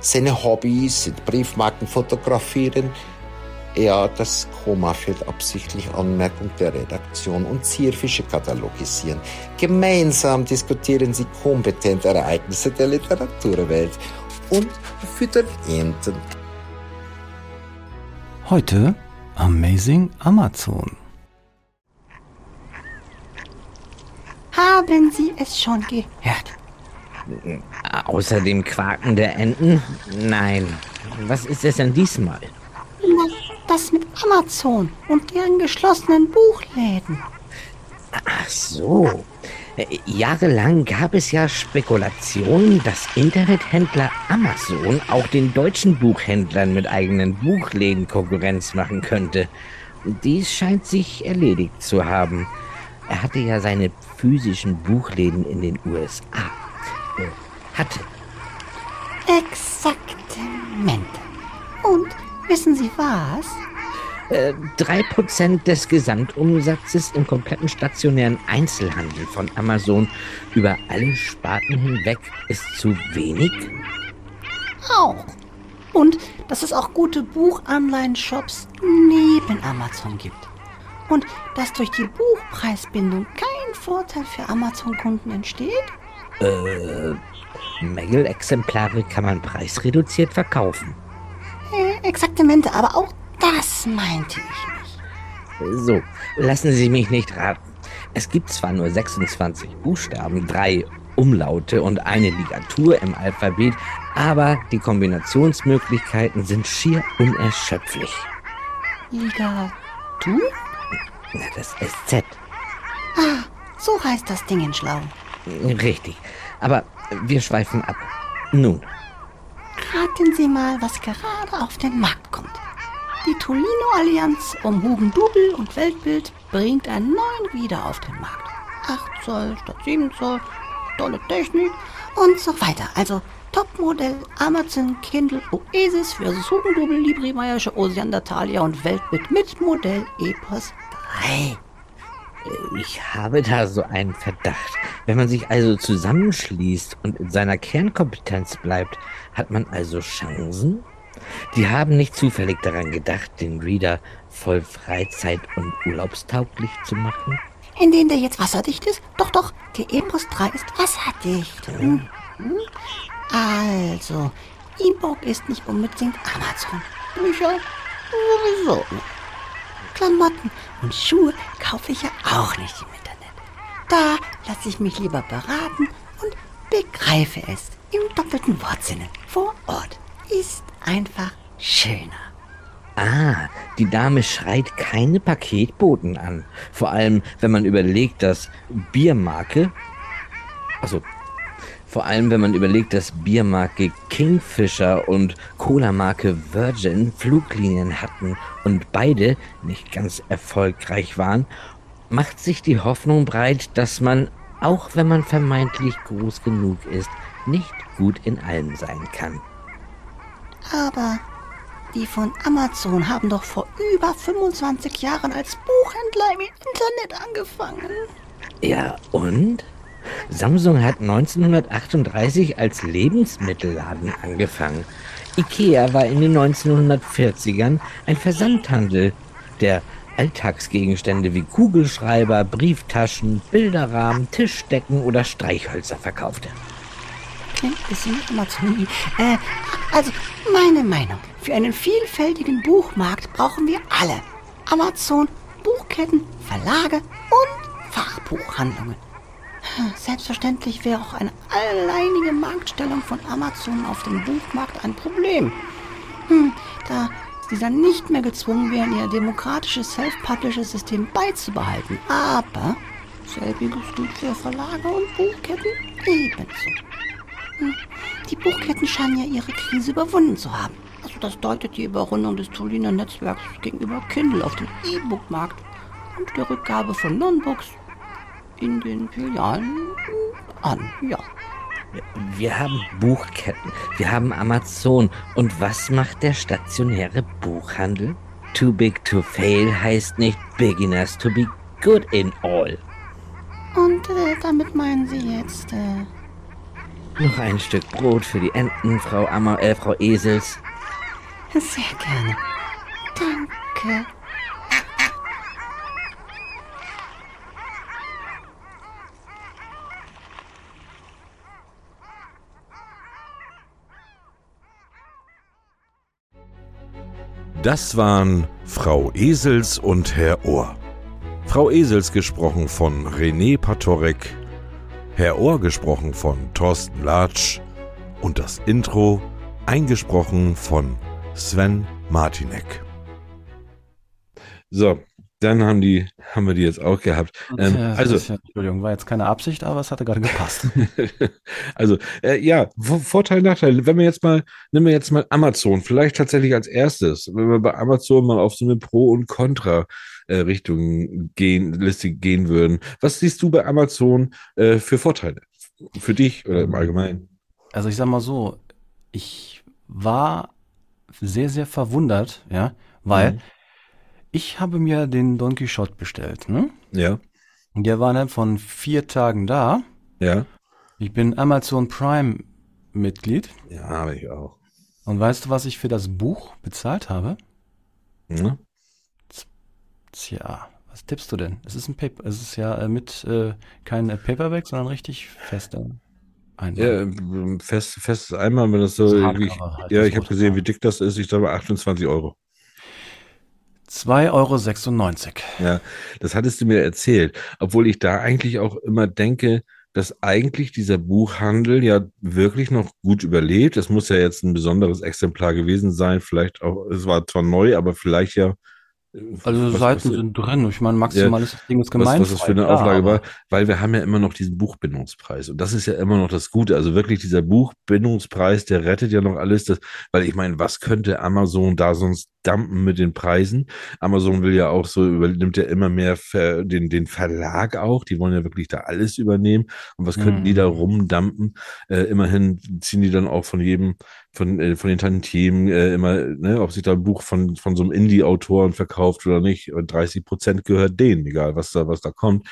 Seine Hobbys sind Briefmarken fotografieren, ja, das Komma fehlt absichtlich Anmerkung der Redaktion und Zierfische katalogisieren. Gemeinsam diskutieren sie kompetent Ereignisse der Literaturwelt und füttern Enten. Heute Amazing Amazon. Haben Sie es schon gehört? Außer dem Quaken der Enten? Nein. Was ist es denn diesmal? Na, das mit Amazon und deren geschlossenen Buchläden. Ach so. Jahrelang gab es ja Spekulationen, dass Internethändler Amazon auch den deutschen Buchhändlern mit eigenen Buchläden Konkurrenz machen könnte. Dies scheint sich erledigt zu haben. Er hatte ja seine physischen Buchläden in den USA. Äh, hatte. Exaktamente. Und wissen Sie was? Äh, Drei Prozent des Gesamtumsatzes im kompletten stationären Einzelhandel von Amazon über alle Sparten hinweg ist zu wenig? Auch. Und dass es auch gute Buchanleihen-Shops neben Amazon gibt. Und dass durch die Buchpreisbindung kein Vorteil für Amazon-Kunden entsteht? Äh, Mail-Exemplare kann man preisreduziert verkaufen. Äh, Exaktamente, aber auch das meinte ich nicht. So, lassen Sie mich nicht raten. Es gibt zwar nur 26 Buchstaben, drei Umlaute und eine Ligatur im Alphabet, aber die Kombinationsmöglichkeiten sind schier unerschöpflich. Ligatur? Na, das SZ. Ah, so heißt das Ding in Schlau. Richtig. Aber wir schweifen ab. Nun, Raten Sie mal, was gerade auf den Markt kommt. Die Tolino-Allianz um Hugendubel und Weltbild bringt einen neuen Reader auf den Markt. 8 Zoll statt 7 Zoll, tolle Technik und so weiter. Also Topmodell Amazon Kindle Oasis versus Hugendubel, Libri Meiersche Osiander Thalia und Weltbild mit Modell Epos 3. ich habe da so einen Verdacht. Wenn man sich also zusammenschließt und in seiner Kernkompetenz bleibt, hat man also Chancen? Die haben nicht zufällig daran gedacht, den Reader voll Freizeit- und urlaubstauglich zu machen? In denen der jetzt wasserdicht ist? Doch, doch, der Epos 3 ist wasserdicht. Mhm. Also, E-Book ist nicht unbedingt Amazon. Bücher sowieso. Klamotten und Schuhe kaufe ich ja auch nicht im Internet. Da lasse ich mich lieber beraten und begreife es im doppelten Wortsinne. Vor Ort ist einfach schöner. Ah, die Dame schreit keine Paketboten an. Vor allem, wenn man überlegt, dass Biermarke, also vor allem, wenn man überlegt, dass Biermarke Kingfisher und Cola-Marke Virgin Fluglinien hatten und beide nicht ganz erfolgreich waren, macht sich die Hoffnung breit, dass man, auch wenn man vermeintlich groß genug ist, nicht gut in allem sein kann. Aber die von Amazon haben doch vor über 25 Jahren als Buchhändler im Internet angefangen. Ja, und? Samsung hat 1938 als Lebensmittelladen angefangen. Ikea war in den 1940ern ein Versandhandel, der Alltagsgegenstände wie Kugelschreiber, Brieftaschen, Bilderrahmen, Tischdecken oder Streichhölzer verkaufte. Klingt ein bisschen wie Amazon. Äh, also, meine Meinung. Für einen vielfältigen Buchmarkt brauchen wir alle. Amazon, Buchketten, Verlage und Fachbuchhandlungen. Selbstverständlich wäre auch eine alleinige Marktstellung von Amazon auf dem Buchmarkt ein Problem. Hm, da dann nicht mehr gezwungen wären, ihr demokratisches Self-Publisher-System beizubehalten. Aber selbiges gilt für Verlage und Buchketten ebenso. Hm, Die Buchketten scheinen ja ihre Krise überwunden zu haben. Also das deutet die Überrundung des Toliner Netzwerks gegenüber Kindle auf dem E-Book-Markt und der Rückgabe von Non-Books in den Filialen an, ja. Wir haben Buchketten, wir haben Amazon. Und was macht der stationäre Buchhandel? Too big to fail heißt nicht big enough to be good in all. Und äh, damit meinen Sie jetzt, äh, Noch ein Stück Brot für die Enten, Frau Ammer, äh, Frau Esels. sehr gerne. Danke. Das waren Frau Esels und Herr Ohr. Frau Esels gesprochen von René Patorek, Herr Ohr gesprochen von Thorsten Latsch und das Intro eingesprochen von Sven Martinek. So, dann haben die, haben wir die jetzt auch gehabt. Ähm, Ja, also, ja, Entschuldigung, war jetzt keine Absicht, aber es hatte gerade gepasst. also, äh, ja, Vor- Vorteil, Nachteil. Wenn wir jetzt mal, nehmen wir jetzt mal Amazon, vielleicht tatsächlich als erstes, wenn wir bei Amazon mal auf so eine Pro- und Contra-Richtung gehen, Liste gehen würden. Was siehst du bei Amazon äh, für Vorteile? Für dich oder im Allgemeinen? Also ich sag mal so, ich war sehr, sehr verwundert, ja, weil Mhm. Ich habe mir den Don Quixote bestellt, ne? Ja, Und Der war dann von vier Tagen da. ja. Ich bin Amazon Prime Mitglied. Ja, habe ich auch. Und weißt du, was ich für das Buch bezahlt habe? Ja. Tja, was tippst du denn? Es ist ein Paper, es ist ja äh, mit äh, kein Paperback, sondern richtig feste Einband. Ja, ähm, fest, fest einmal, wenn das so, Das irgendwie- Hardcover halt, ja, ich habe gesehen, wie dick das ist. Ich glaube 28 Euro. 2,96 Euro. Ja, das hattest du mir erzählt, obwohl ich da eigentlich auch immer denke, dass eigentlich dieser Buchhandel ja wirklich noch gut überlebt. Es muss ja jetzt ein besonderes Exemplar gewesen sein, vielleicht auch, es war zwar neu, aber vielleicht ja. Äh, Also was- Seiten was- sind drin. Ich meine, maximal ist das Ding ist was, gemeinfrei. was das für eine klar, Auflage war, weil wir haben ja immer noch diesen Buchbindungspreis und das ist ja immer noch das Gute. Also wirklich dieser Buchbindungspreis, der rettet ja noch alles, das, weil ich meine, was könnte Amazon da sonst dumpen mit den Preisen? Amazon will ja auch so, übernimmt ja immer mehr Ver, den, den Verlag auch, die wollen ja wirklich da alles übernehmen und was könnten die da Mhm. rumdumpen? Äh, immerhin ziehen die dann auch von jedem, von, äh, von den Tantiemen äh, immer, ne, ob sich da ein Buch von, von so einem Indie-Autoren verkauft oder nicht, und 30 Prozent gehört denen, egal was da, was da kommt.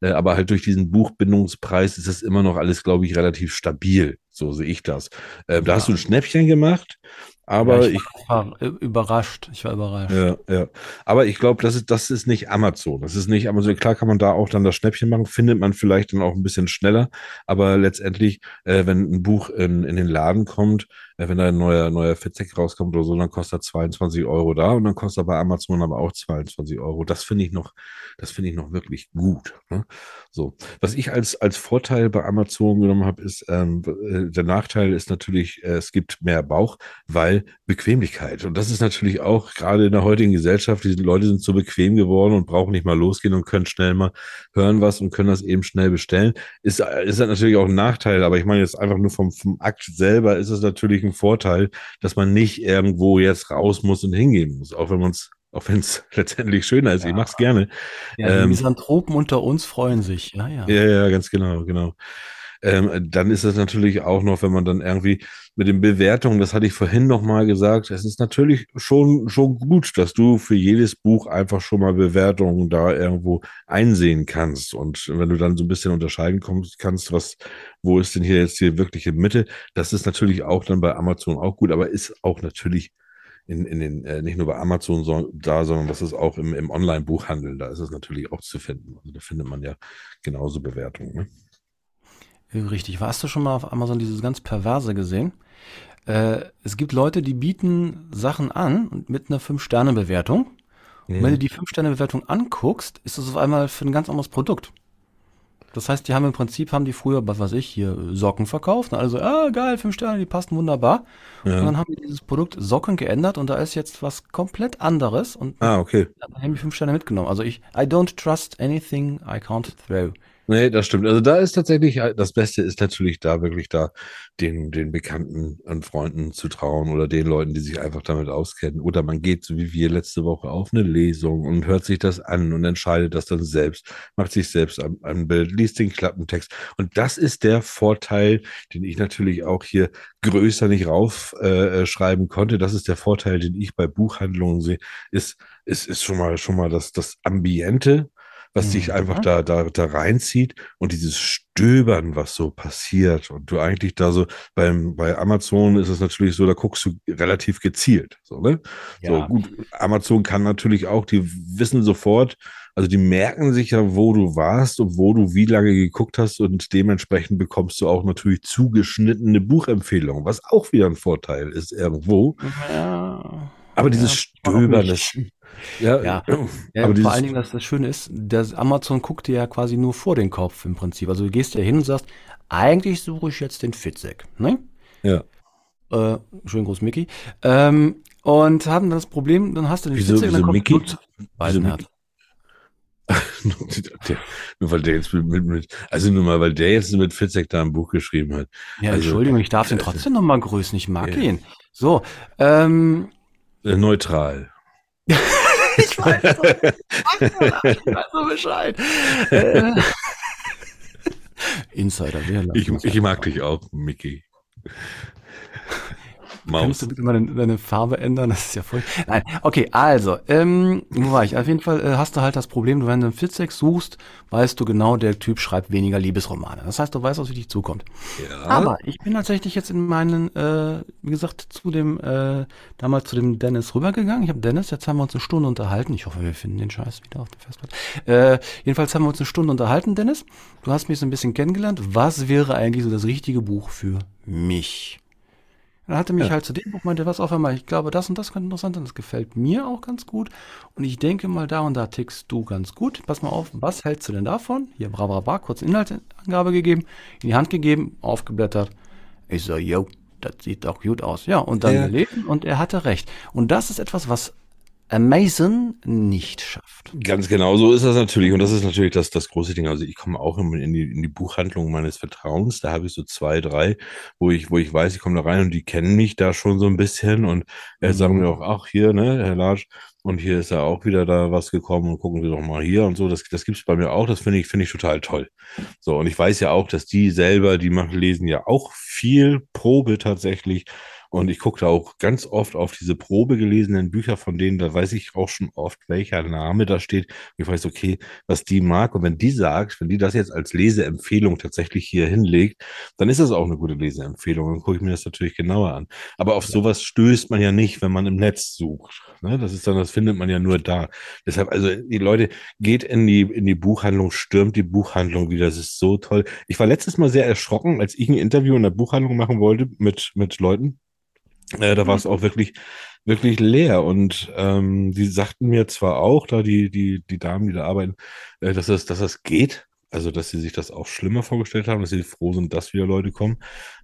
Äh, aber halt durch diesen Buchbindungspreis ist das immer noch alles, glaube ich, relativ stabil. So sehe ich das. Äh, da hast du ein Schnäppchen gemacht, aber ja, ich, ich war, war überrascht. Ich war überrascht. ja, ja. Aber ich glaube, das ist, das ist nicht Amazon. Das ist nicht Amazon. Klar kann man da auch dann das Schnäppchen machen, findet man vielleicht dann auch ein bisschen schneller. Aber letztendlich, äh, wenn ein Buch in, in den Laden kommt, äh, wenn da ein neuer, neuer Fitzek rauskommt oder so, dann kostet er 22 Euro da und dann kostet er bei Amazon aber auch 22 Euro. Das finde ich noch, das finde ich noch wirklich gut. Ne? So. Was ich als, als Vorteil bei Amazon genommen habe, ist, ähm, äh, der Nachteil ist natürlich, äh, es gibt mehr Bauch, weil Bequemlichkeit. Und das ist natürlich auch gerade in der heutigen Gesellschaft, die Leute sind so bequem geworden und brauchen nicht mal losgehen und können schnell mal hören was und können das eben schnell bestellen. Ist, ist natürlich auch ein Nachteil, aber ich meine jetzt einfach nur vom, vom Akt selber ist es natürlich ein Vorteil, dass man nicht irgendwo jetzt raus muss und hingehen muss, auch wenn man es auch wenn es letztendlich schöner ist, ich Ja. mache es gerne. Ja, die Ähm, Misanthropen unter uns freuen sich. Ja, ja. Ja, ja, ganz genau, genau. Ähm, dann ist es natürlich auch noch, wenn man dann irgendwie mit den Bewertungen, das hatte ich vorhin noch mal gesagt, es ist natürlich schon, schon gut, dass du für jedes Buch einfach schon mal Bewertungen da irgendwo einsehen kannst. Und wenn du dann so ein bisschen unterscheiden kannst, was, wo ist denn hier jetzt die wirkliche Mitte, das ist natürlich auch dann bei Amazon auch gut, aber ist auch natürlich in, in den, äh, nicht nur bei Amazon so, da, sondern das ist auch im, im Online-Buchhandel, da ist es natürlich auch zu finden. Also da findet man ja genauso Bewertungen. Ne? Richtig. Warst du schon mal auf Amazon dieses ganz Perverse gesehen? Äh, es gibt Leute, die bieten Sachen an mit einer 5-Sterne-Bewertung. Und wenn du die 5-Sterne-Bewertung anguckst, ist es auf einmal für ein ganz anderes Produkt. Das heißt, die haben im Prinzip, haben die früher, was weiß ich, hier Socken verkauft. Also, ah, geil, 5 Sterne, die passen wunderbar. Und Ja. dann haben die dieses Produkt Socken geändert und da ist jetzt was komplett anderes und Ah, okay. dann haben die 5 Sterne mitgenommen. Also ich, I don't trust anything I can't throw. Nee, das stimmt. Also da ist tatsächlich, äh, das Beste ist natürlich da wirklich da, den, den Bekannten und Freunden zu trauen oder den Leuten, die sich einfach damit auskennen. Oder man geht, so wie wir letzte Woche, auf eine Lesung und hört sich das an und entscheidet das dann selbst, macht sich selbst ein, Bild, liest den Klappentext. Und das ist der Vorteil, den ich natürlich auch hier größer nicht raufschreiben äh, schreiben konnte. Das ist der Vorteil, den ich bei Buchhandlungen sehe, ist, ist, ist schon mal, schon mal das, das Ambiente, was dich Mhm. einfach da, da, da reinzieht und dieses Stöbern, was so passiert. Und du eigentlich da so, beim, bei Amazon ist es natürlich so, da guckst du relativ gezielt. So, ne? So, Ja. gut, Amazon kann natürlich auch, die wissen sofort, also die merken sich ja, wo du warst und wo du wie lange geguckt hast und dementsprechend bekommst du auch natürlich zugeschnittene Buchempfehlungen, was auch wieder ein Vorteil ist irgendwo. Ja. Aber Ja. dieses stöbern. Das, ja, ja. ja aber vor allen Dingen, dass das Schöne ist, das Amazon guckt dir ja quasi nur vor den Kopf im Prinzip. Also du gehst ja hin und sagst, eigentlich suche ich jetzt den Fitzek. Ne? Ja. Äh, schönen Gruß, Mickey. Ähm, und haben dann das Problem, dann hast du den wieso, Fitzek. Wieso Mickey? Wieso Mickey? nur weil der jetzt mit, mit, mit, also nur mal, weil der jetzt mit Fitzek da ein Buch geschrieben hat. Ja, also, Entschuldigung, ich darf den äh, trotzdem noch mal grüßen. Ich mag ja. ihn. So, ähm, äh, neutral. ich weiß so, ich weiß so Bescheid. Insider, wer ich, ich mag dich auch, Mickey. Maus. Kannst du bitte mal deine, deine, Farbe ändern? Das ist ja voll. Nein, okay, also, ähm, wo war ich? Auf jeden Fall äh, hast du halt das Problem, wenn du einen Fitzek suchst, weißt du genau, der Typ schreibt weniger Liebesromane. Das heißt, du weißt, was für dich zukommt. Ja. Aber ich bin tatsächlich jetzt in meinen, äh, wie gesagt, zu dem, äh, damals zu dem Dennis rübergegangen. Ich habe Dennis, jetzt haben wir uns eine Stunde unterhalten. Ich hoffe, wir finden den Scheiß wieder auf der Festplatte. Äh, jedenfalls haben wir uns eine Stunde unterhalten, Dennis. Du hast mich so ein bisschen kennengelernt. Was wäre eigentlich so das richtige Buch für mich? Dann hatte mich ja. halt zu dem Buch meinte, was auf einmal, ich glaube, das und das könnte interessant sein, das gefällt mir auch ganz gut. Und ich denke mal, da und da tickst du ganz gut. Pass mal auf, was hältst du denn davon? Hier, bra, bra, bra, kurz Inhaltsangabe gegeben, in die Hand gegeben, aufgeblättert. Ich so, yo, das sieht doch gut aus. Ja, und dann ja. gelesen und er hatte recht. Und das ist etwas, was Amazon nicht schafft. Ganz genau so ist das natürlich. Und das ist natürlich das, das große Ding. Also ich komme auch in die, in die Buchhandlung meines Vertrauens. Da habe ich so zwei, drei, wo ich, wo ich weiß, ich komme da rein und die kennen mich da schon so ein bisschen und äh, mhm. sagen mir auch, ach hier, ne, Herr Larsch, und hier ist ja auch wieder da was gekommen und gucken wir doch mal hier und so. Das, das gibt's bei mir auch. Das finde ich, finde ich total toll. So, und ich weiß ja auch, dass die selber, die machen, lesen ja auch viel Probe tatsächlich. Und ich gucke da auch ganz oft auf diese Probe gelesenen Bücher von denen, da weiß ich auch schon oft, welcher Name da steht. Und ich weiß, okay, was die mag. Und wenn die sagt, wenn die das jetzt als Leseempfehlung tatsächlich hier hinlegt, dann ist das auch eine gute Leseempfehlung. Dann gucke ich mir das natürlich genauer an. Aber auf sowas stößt man ja nicht, wenn man im Netz sucht. Ne? Das ist dann, das findet man ja nur da. Deshalb, also die Leute, geht in die, in die Buchhandlung, stürmt die Buchhandlung wieder. Das ist so toll. Ich war letztes Mal sehr erschrocken, als ich ein Interview in der Buchhandlung machen wollte mit, mit Leuten äh, da war es auch wirklich, wirklich leer. Und ähm, die sagten mir zwar auch, da die, die, die Damen, die da arbeiten, äh, dass, das, dass das geht. Also, dass sie sich das auch schlimmer vorgestellt haben, dass sie froh sind, dass wieder Leute kommen.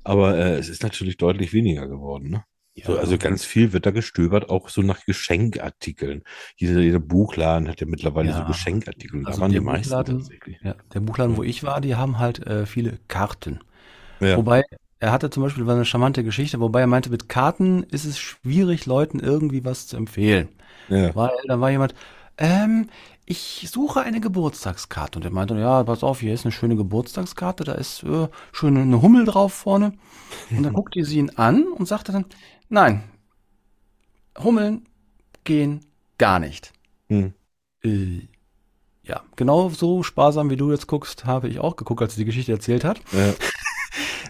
Aber äh, es ist natürlich deutlich weniger geworden. Ne? Ja. So, also ganz viel wird da gestöbert, auch so nach Geschenkartikeln. Jeder, jeder Buchladen hat ja mittlerweile ja. so Geschenkartikel. Also da waren die meisten tatsächlich. Ja, der Buchladen, wo ich war, die haben halt äh, viele Karten. Ja. Wobei er hatte zum Beispiel eine charmante Geschichte, wobei er meinte, mit Karten ist es schwierig, Leuten irgendwie was zu empfehlen. Ja. Weil da war jemand, ähm, ich suche eine Geburtstagskarte. Und er meinte, ja, pass auf, hier ist eine schöne Geburtstagskarte, da ist äh, schön eine Hummel drauf vorne. Und dann guckte sie ihn an und sagte dann, nein, Hummeln gehen gar nicht. Hm. Äh, ja, genau so sparsam wie du jetzt guckst, habe ich auch geguckt, als sie die Geschichte erzählt hat. Ja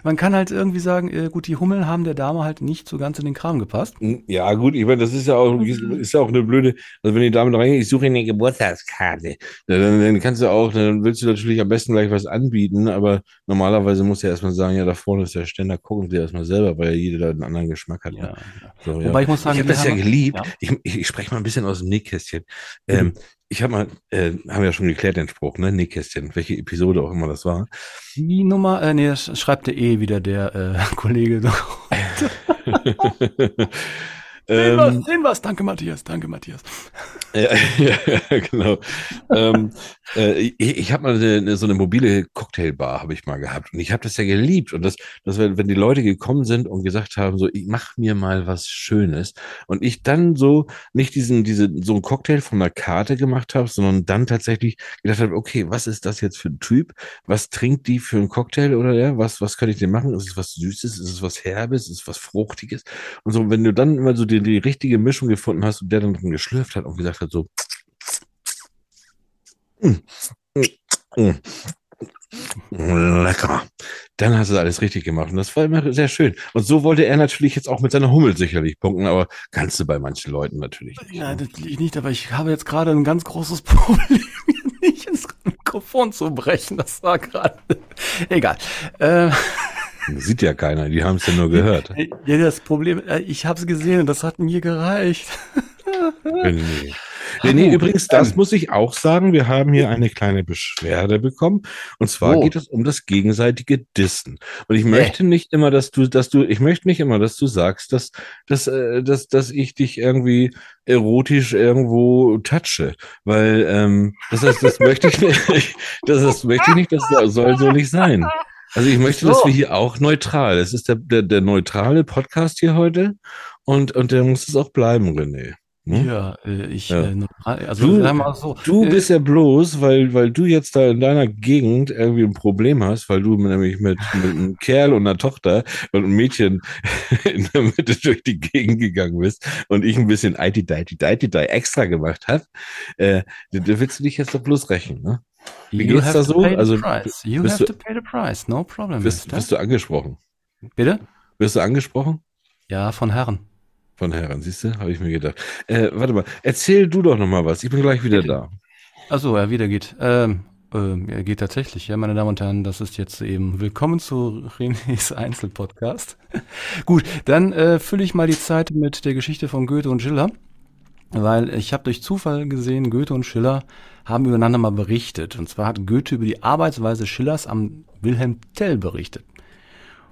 man kann halt irgendwie sagen, äh, gut, die Hummeln haben der Dame halt nicht so ganz in den Kram gepasst. Hm, ja, gut, ich meine, das ist ja auch, mhm. ist ja auch eine blöde, also wenn die Dame da reingeht, ich suche eine Geburtstagskarte, dann, dann kannst du auch, dann willst du natürlich am besten gleich was anbieten, aber normalerweise muss ja erstmal sagen, ja, da vorne ist der Ständer, gucken sie erstmal selber, weil ja jeder da einen anderen Geschmack hat. Ne? Ja, So, Wobei ja. ich muss sagen, ich habe das ja geliebt. Ja. Ich, ich, ich spreche mal ein bisschen aus dem Nähkästchen. Mhm. Ähm, ich habe mal, äh, haben wir ja schon geklärt den Spruch, ne? Nähkästchen, welche Episode auch immer das war. Die Nummer, äh, nee, das schreibt der eh wieder der äh, Kollege. Sehen was, ähm, sehen was. Danke, Matthias. Danke, Matthias. Ja, ja genau. ähm, äh, ich ich habe mal eine, so eine mobile Cocktailbar habe ich mal gehabt und ich habe das ja geliebt und das, das wenn, die Leute gekommen sind und gesagt haben so, ich mach mir mal was Schönes und ich dann so nicht diesen diese so ein Cocktail von einer Karte gemacht habe, sondern dann tatsächlich gedacht habe, okay, was ist das jetzt für ein Typ? Was trinkt die für einen Cocktail oder ja? Was was kann ich denn machen? Ist es was Süßes? Ist es was Herbes? Ist es was Fruchtiges? Und so, wenn du dann immer so die, die richtige Mischung gefunden hast und der dann geschlürft hat und gesagt hat so Lecker. Dann hast du alles richtig gemacht. Und das war immer sehr schön. Und so wollte er natürlich jetzt auch mit seiner Hummel sicherlich punkten, aber kannst du bei manchen Leuten natürlich nicht. Ja, das nicht, aber ich habe jetzt gerade ein ganz großes Problem, nicht ins Mikrofon zu brechen. Das war gerade. Egal. Äh. Sieht ja keiner, die haben es ja nur gehört. Ja, das Problem, äh, ich habe es gesehen und das hat mir gereicht. René. René, übrigens, das muss ich auch sagen. Wir haben hier eine kleine Beschwerde bekommen. Und zwar Oh. geht es um das gegenseitige Dissen. Und ich möchte nicht immer, dass du, dass du, ich möchte nicht immer, dass du sagst, dass, dass, äh, dass, dass ich dich irgendwie erotisch irgendwo touche. Weil, ähm, das heißt, das möchte ich nicht. Das, das möchte ich nicht, das soll so nicht sein. Also ich möchte, dass So. wir hier auch neutral. Es ist der, der, der neutrale Podcast hier heute. Und, und der muss es auch bleiben, René. Hm? Ja, äh, ich, Ja. äh, also Du- sag mal so. Du äh, bist ja bloß, weil, weil du jetzt da in deiner Gegend irgendwie ein Problem hast, weil du nämlich mit, mit einem Kerl und einer Tochter und einem Mädchen in der Mitte durch die Gegend gegangen bist und ich ein bisschen IT Deiti Deiti extra gemacht habe, äh, da da willst du dich jetzt doch bloß rächen, ne? Wie you geht's da so? Also, price. You bist have du- to pay the price. No problem. Bist, bist du angesprochen? Bitte? Wirst du angesprochen? Ja, von Herren. Von Herren, siehst du? Habe ich mir gedacht. Äh, warte mal, erzähl du doch noch mal was. Ich bin gleich wieder da. Achso, er wieder geht. Ähm, ähm, er geht tatsächlich, ja, meine Damen und Herren, das ist jetzt eben Willkommen zu Renés Einzelpodcast. Gut, dann äh, fülle ich mal die Zeit mit der Geschichte von Goethe und Schiller, weil ich habe durch Zufall gesehen, Goethe und Schiller haben übereinander mal berichtet. Und zwar hat Goethe über die Arbeitsweise Schillers am Wilhelm Tell berichtet.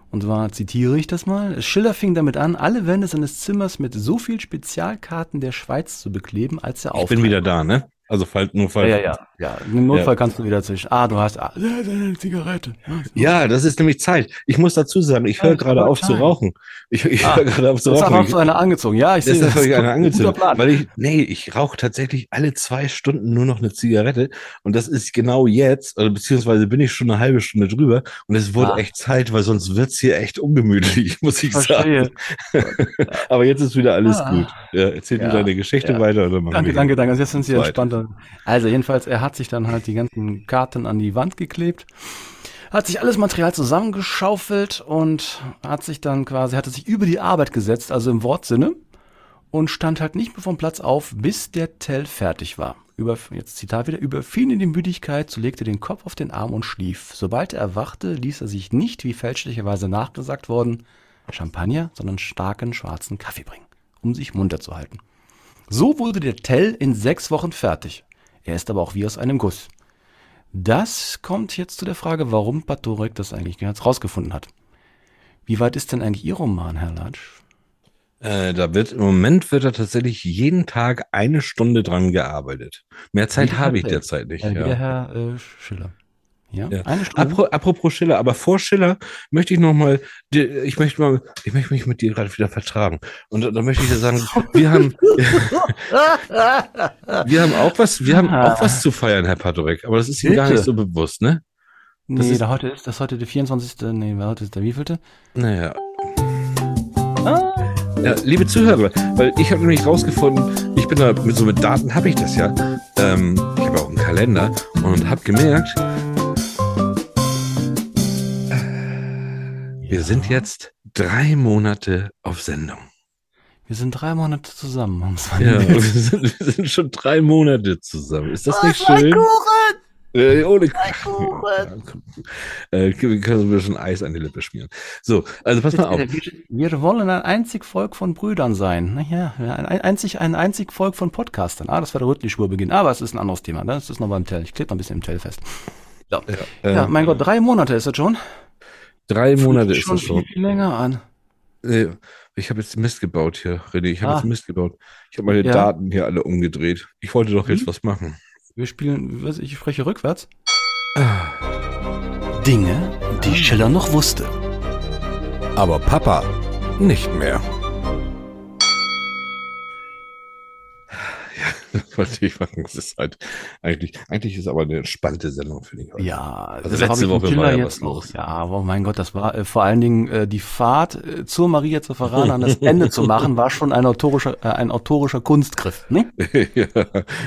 Und zwar zitiere ich das mal. Schiller fing damit an, alle Wände seines Zimmers mit so viel Spezialkarten der Schweiz zu bekleben, als er Ich bin wieder da, ne? Also fall, nur fall. ja, ja, ja. ja. Im Notfall kannst du wieder zwischen. Ah, du hast ah, ja, Zigarette. Ja, das ist nämlich Zeit. Ich muss dazu sagen, ich höre Ja, gerade auf zu Time. rauchen. Ich, ich Ah, höre gerade auf zu rauchen. hast du eine angezogen. Ja, ich sehe Deshalb habe ich eine. Plan. Weil ich, nee, ich rauche tatsächlich alle zwei Stunden nur noch eine Zigarette. Und das ist genau jetzt, oder beziehungsweise bin ich schon eine halbe Stunde drüber. Und es wurde Ah. echt Zeit, weil sonst wird's hier echt ungemütlich, muss ich Verstehe. sagen. Aber jetzt ist wieder alles Ah. gut. Ja, erzähl Ja, du deine Geschichte ja. weiter oder machen Danke, wir danke, danke. Also jetzt sind sie Zweit. Entspannter. Also jedenfalls, er hat sich dann halt die ganzen Karten an die Wand geklebt, hat sich alles Material zusammengeschaufelt und hat sich dann quasi, hatte sich über die Arbeit gesetzt, also im Wortsinne, und stand halt nicht mehr vom Platz auf, bis der Tell fertig war. Über, jetzt Zitat wieder, überfiel ihn die Müdigkeit, so legte den Kopf auf den Arm und schlief. Sobald er erwachte, ließ er sich nicht, wie fälschlicherweise nachgesagt worden, Champagner, sondern starken schwarzen Kaffee bringen, um sich munter zu halten. So wurde der Tell in sechs Wochen fertig. Er ist aber auch wie aus einem Guss. Das kommt jetzt zu der Frage, warum Patorek das eigentlich jetzt rausgefunden hat. Wie weit ist denn eigentlich Ihr Roman, Herr Latsch? Äh, da wird im Moment wird da tatsächlich jeden Tag eine Stunde dran gearbeitet. Mehr Zeit habe ich derzeit nicht. Äh, ja. Herr äh, Schiller. Ja, Ja. eine Stunde. Apro apropos Schiller, aber vor Schiller möchte ich noch mal, die- ich möchte mal, ich möchte mich mit dir gerade wieder vertragen. Und da, möchte ich dir sagen, wir haben, wir haben auch was, wir haben auch was zu feiern, Herr Padorek, aber das ist Ihnen gar nicht so bewusst, ne? das nee, ist- da heute ist das heute der 24. Nee, heute ist der wievielte? Naja. Ja, liebe Zuhörer, weil ich habe nämlich rausgefunden, ich bin da mit so mit Daten habe ich das ja. Ähm, ich habe auch einen Kalender und habe gemerkt, wir sind jetzt drei Monate auf Sendung. Wir sind drei Monate zusammen. Ja, wir sind, wir sind schon drei Monate zusammen. Ist das nicht Oh, schön? Kuchen! Äh, ohne Kuchen! äh, wir können wir schon Eis an die Lippe schmieren. So, also pass mal auf. Wir, wir wollen ein einzig Volk von Brüdern sein. Naja, ein, ein, einzig, ein einzig Volk von Podcastern. Ah, das war der Rüttli-Schwur-Beginn. Aber es ist ein anderes Thema. ne? Das ist noch beim Tell. Ich klebe noch ein bisschen im Tell fest. So. Äh, Ja, mein Gott, drei Monate ist das schon. Drei Monate ist das schon. viel, viel länger an. Nee, ich habe jetzt Mist gebaut hier, René. Ich habe Ah. jetzt Mist gebaut. Ich habe meine Ja. Daten hier alle umgedreht. Ich wollte doch jetzt Mhm. was machen. Wir spielen, was, ich spreche rückwärts. Dinge, die Schiller noch wusste. Aber Papa nicht mehr. Ja, wollte ich machen. Es ist halt eigentlich, eigentlich ist aber eine entspannte Sendung, finde ich. heute. Ja, Also das letzte Woche Schiller war ja was los. Ja, aber mein Gott, das war äh, vor allen Dingen äh, die Fahrt äh, zur Maria zu Verrana an das Ende zu machen, war schon ein autorischer, äh, ein autorischer Kunstgriff. Ne? ja,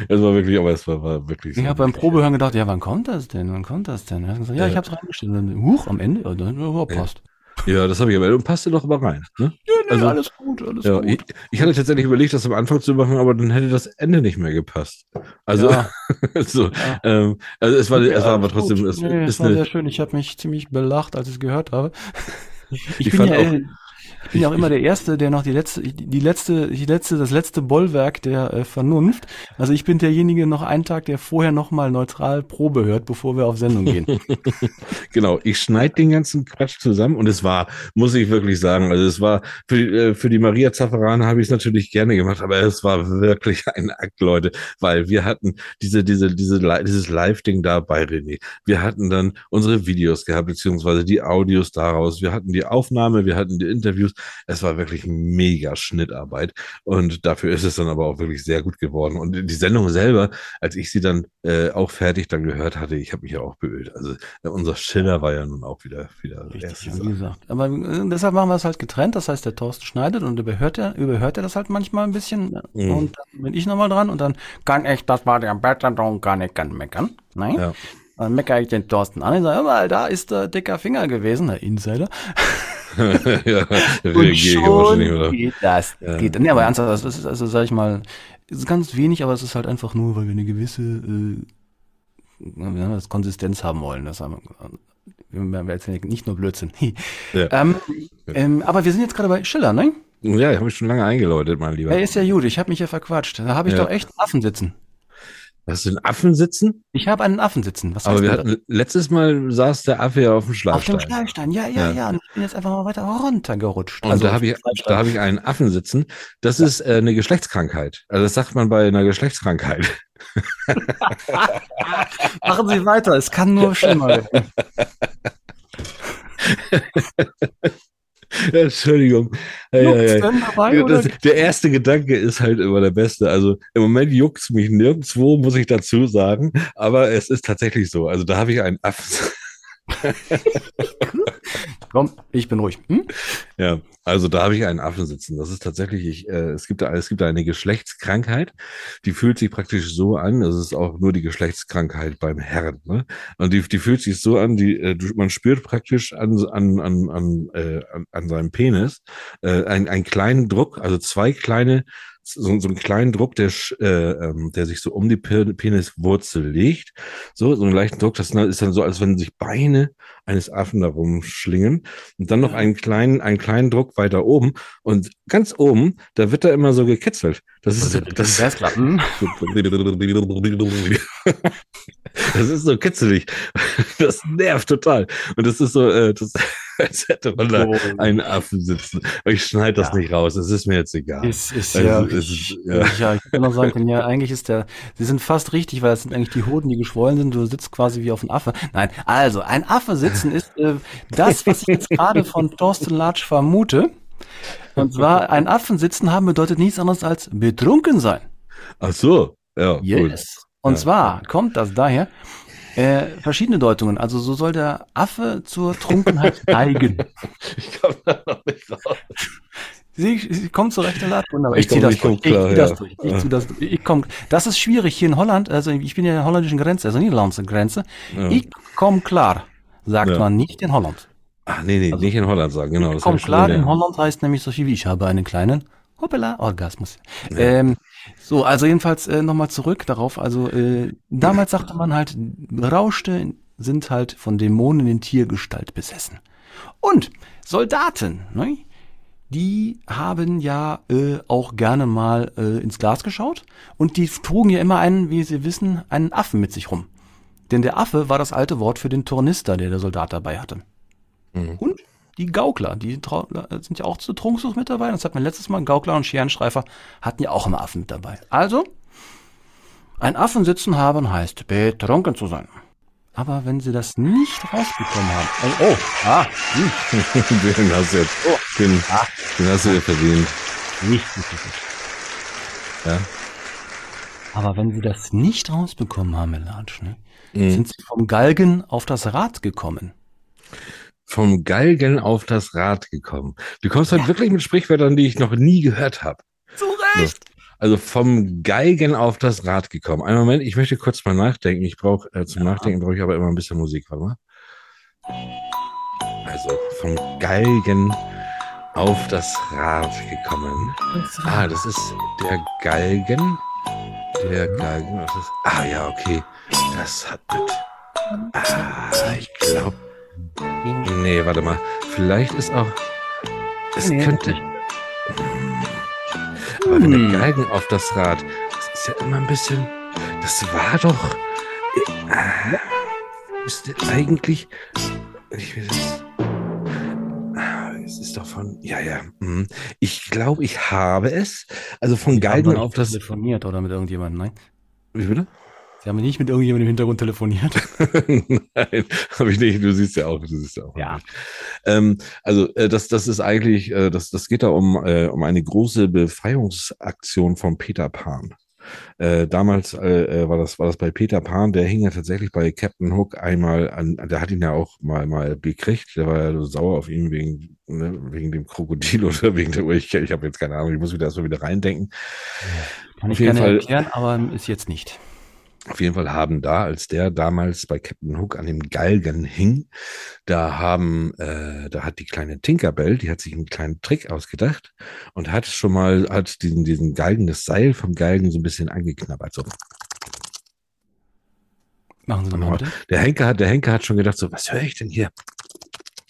es war wirklich, aber es war, war wirklich so. Ich habe beim Probehören gedacht, ja, wann kommt das denn? Wann kommt das denn? Ja, ich habe es reingestellt. Huch, am Ende, ja, passt. Ja, das habe ich aber. Und passte doch aber rein. Ne? Ja, nee, Also, alles gut, alles Ja, gut. ich, ich hatte tatsächlich überlegt, das am Anfang zu machen, aber dann hätte das Ende nicht mehr gepasst. Also, Ja. so, Ja. ähm, also es war, es war aber gut. trotzdem, es nee, es war eine, sehr schön. Ich habe mich ziemlich belacht, als ich es gehört habe. Ich, Ich bin fand ja, auch- ich bin ja auch immer der Erste, der noch die letzte, die letzte, die letzte, das letzte Bollwerk der äh, Vernunft. Also ich bin derjenige noch einen Tag, der vorher noch mal neutral Probe hört, bevor wir auf Sendung gehen. genau, ich schneide den ganzen Quatsch zusammen und es war, muss ich wirklich sagen, also es war für, die, äh, für die Maria Zafferan habe ich es natürlich gerne gemacht, aber es war wirklich ein Akt, Leute, weil wir hatten diese, diese, diese, dieses Live-Ding da bei René. Wir hatten dann unsere Videos gehabt, beziehungsweise die Audios daraus. Wir hatten die Aufnahme, wir hatten die Interviews. Es war wirklich mega Schnittarbeit und dafür ist es dann aber auch wirklich sehr gut geworden. Und die Sendung selber, als ich sie dann äh, auch fertig dann gehört hatte, ich habe mich ja auch beölt. Also äh, unser Schiller war ja nun auch wieder wieder Richtig, gesagt. Aber äh, deshalb machen wir es halt getrennt. Das heißt, der Thorsten schneidet und überhört er, überhört er das halt manchmal ein bisschen. Mhm. Und dann bin ich nochmal dran und dann kann ich, das war der Bertrand, gar nicht kann meckern. Nein. Ja. Dann meckere ich den Thorsten an und sage, mal, da ist der dicker Finger gewesen, der Insider. ja, und schon geht das. Ja. Geht. Nee, aber ernsthaft, das ist, also sag ich mal, ist ganz wenig, aber es ist halt einfach nur, weil wir eine gewisse äh, das Konsistenz haben wollen. Das haben wir, wir erzählen nicht nur Blödsinn. ja. ähm, ähm, aber wir sind jetzt gerade bei Schiller, ne? Ja, ich habe mich schon lange eingeläutet, mein Lieber. Er ist ja gut, ich habe mich ja verquatscht. Da habe ich ja. doch echt Affen sitzen. Hast du einen Affen sitzen? Ich habe einen Affen sitzen. Was Aber wir hatten, letztes Mal saß der Affe ja auf dem Schlafstein. Auf dem Schlafstein, ja, ja, ja. ja. Und ich bin jetzt einfach mal weiter runtergerutscht. Und also da habe ich, da habe ich einen Affen sitzen. Das ja. ist äh, eine Geschlechtskrankheit. Also das sagt man bei einer Geschlechtskrankheit. Machen Sie weiter, es kann nur schlimmer werden. Entschuldigung. Ja, ja, ja. Das, der erste Gedanke ist halt immer der beste. Also im Moment juckt es mich nirgendwo, muss ich dazu sagen. Aber es ist tatsächlich so. Also da habe ich einen Affen. Komm, ich bin ruhig. Hm? Ja, also da habe ich einen Affen sitzen. Das ist tatsächlich, ich, äh, es gibt es gibt eine Geschlechtskrankheit, die fühlt sich praktisch so an. Das ist auch nur die Geschlechtskrankheit beim Herrn. Ne? Und die, die fühlt sich so an, die, äh, man spürt praktisch an an an an, äh, an, seinem Penis äh, einen, einen kleinen Druck, also zwei kleine so, so einen kleinen Druck, der, äh, ähm, der sich so um die Peniswurzel legt. So, so einen leichten Druck, das ist dann so, als wenn sich Beine eines Affen darum schlingen. Und dann noch einen kleinen, einen kleinen Druck weiter oben. Und ganz oben, da wird er immer so gekitzelt. Das ist, so, das, das, das ist so kitzelig. Das nervt total. Und das ist so, äh, das, als hätte man da oh. einen Affen sitzen. Ich schneide das ja. nicht raus. Es ist mir jetzt egal. Ist, ist, also, ja, ist, ich, ja. ja, ich kann noch sagen, ja, eigentlich ist der, sie sind fast richtig, weil es sind eigentlich die Hoden, die geschwollen sind. Du sitzt quasi wie auf einem Affe. Nein, also, ein Affe sitzen ist äh, das, was ich jetzt gerade von Thorsten Latsch vermute. Und zwar, ein Affensitzen haben bedeutet nichts anderes als betrunken sein. Ach so, ja. Yes. Cool. Und ja. zwar kommt das daher, äh, verschiedene Deutungen. Also so soll der Affe zur Trunkenheit neigen. ich komme da noch nicht raus. Sie, sie kommt zur rechten. Wunderbar. Ich, ich ziehe das, durch. Ich, klar, das durch. Ich ziehe das durch. Ich komm, das ist schwierig hier in Holland. Also ich bin ja in der holländischen Grenze, also niederländischen Grenze. Ja. Ich komme klar, sagt ja. man nicht in Holland. Ach, nee, nee, also, nicht in Holland sagen, genau. Ich komme klar, in Holland heißt nämlich so viel wie ich habe einen kleinen Hoppala, Orgasmus. Ja. Ähm, so, also jedenfalls äh, nochmal zurück darauf. Also äh, damals sagte man halt, Rauschte sind halt von Dämonen in Tiergestalt besessen. Und Soldaten, ne, die haben ja äh, auch gerne mal äh, ins Glas geschaut und die trugen ja immer einen, wie Sie wissen, einen Affen mit sich rum. Denn der Affe war das alte Wort für den Tornister, der der Soldat dabei hatte. Mhm. Und die Gaukler, die sind ja auch zu Trunksucht mit dabei. Das hat man letztes Mal, Gaukler und Scherenstreifer hatten ja auch immer Affen mit dabei. Also, ein Affen sitzen haben heißt betrunken zu sein. Aber wenn sie das nicht rausbekommen haben. Oh, oh ah, hm. den hast du jetzt. Oh. Den, ah. den hast du dir verdient. Nicht, nicht, nicht. Ja. Aber wenn sie das nicht rausbekommen haben, Melatsch, ne, mhm. sind sie vom Galgen auf das Rad gekommen vom Galgen auf das Rad gekommen. Du kommst halt ja. wirklich mit Sprichwörtern, die ich noch nie gehört habe. Zu Recht. So. Also vom Geigen auf das Rad gekommen. Einen Moment, ich möchte kurz mal nachdenken. Ich brauche äh, zum ja. Nachdenken brauche ich aber immer ein bisschen Musik, warte mal. Also vom Galgen auf das Rad gekommen. Ah, das ist der Galgen. Der Galgen. Was ist, ah ja, okay. Das hat mit. Ah, ich glaube Nee, warte mal. Vielleicht ist auch. es könnte. Aber wenn der Galgen auf das Rad, das ist ja immer ein bisschen. Das war doch. Äh, müsste eigentlich. Ich will das. Ah, Es ist doch von. Ja, ja. mhm. Ich glaube, ich habe es. Also von nicht auf das. telefoniert oder mit irgendjemandem, nein? Wie bitte? Sie haben nicht mit irgendjemandem im Hintergrund telefoniert. Nein, habe ich nicht. Du siehst ja auch, du siehst ja auch. Ja. Ähm, also äh, das, das ist eigentlich, äh, das, das geht da um, äh, um eine große Befreiungsaktion von Peter Pan. Äh, damals äh, äh, war das war das bei Peter Pan, der hing ja tatsächlich bei Captain Hook einmal an, der hat ihn ja auch mal mal gekriegt, der war ja so sauer auf ihn wegen ne, wegen dem Krokodil oder wegen der ich, ich habe jetzt keine Ahnung, ich muss wieder erstmal wieder reindenken. Kann Auf ich jeden gerne Fall- erklären, aber ist jetzt nicht. Auf jeden Fall haben da, als der damals bei Captain Hook an dem Galgen hing, da haben, äh, da hat die kleine Tinkerbell, die hat sich einen kleinen Trick ausgedacht und hat schon mal, hat diesen, diesen Galgen, das Seil vom Galgen so ein bisschen angeknabbert. So. Machen Sie nochmal. Der Henker hat, der Henker hat schon gedacht, so, was höre ich denn hier?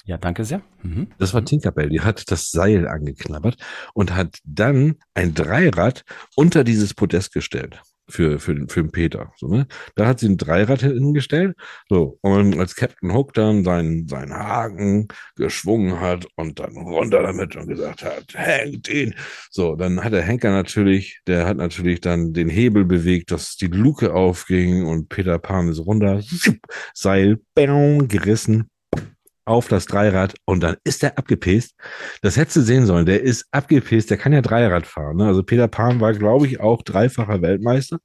Ja, danke sehr. Mhm. Das war Tinkerbell, die hat das Seil angeknabbert und hat dann ein Dreirad unter dieses Podest gestellt. Für, für, für den Peter. So, ne? Da hat sie ein Dreirad hingestellt. So, und als Captain Hook dann seinen, seinen Haken geschwungen hat und dann runter damit und gesagt hat, hängt ihn. So, dann hat der Henker natürlich, der hat natürlich dann den Hebel bewegt, dass die Luke aufging und Peter Pan ist runter, Seil, bang, gerissen, auf das Dreirad und dann ist er abgepäst. Das hättest du sehen sollen. Der ist abgepäst. Der kann ja Dreirad fahren. Ne? Also Peter Pan war, glaube ich, auch dreifacher Weltmeister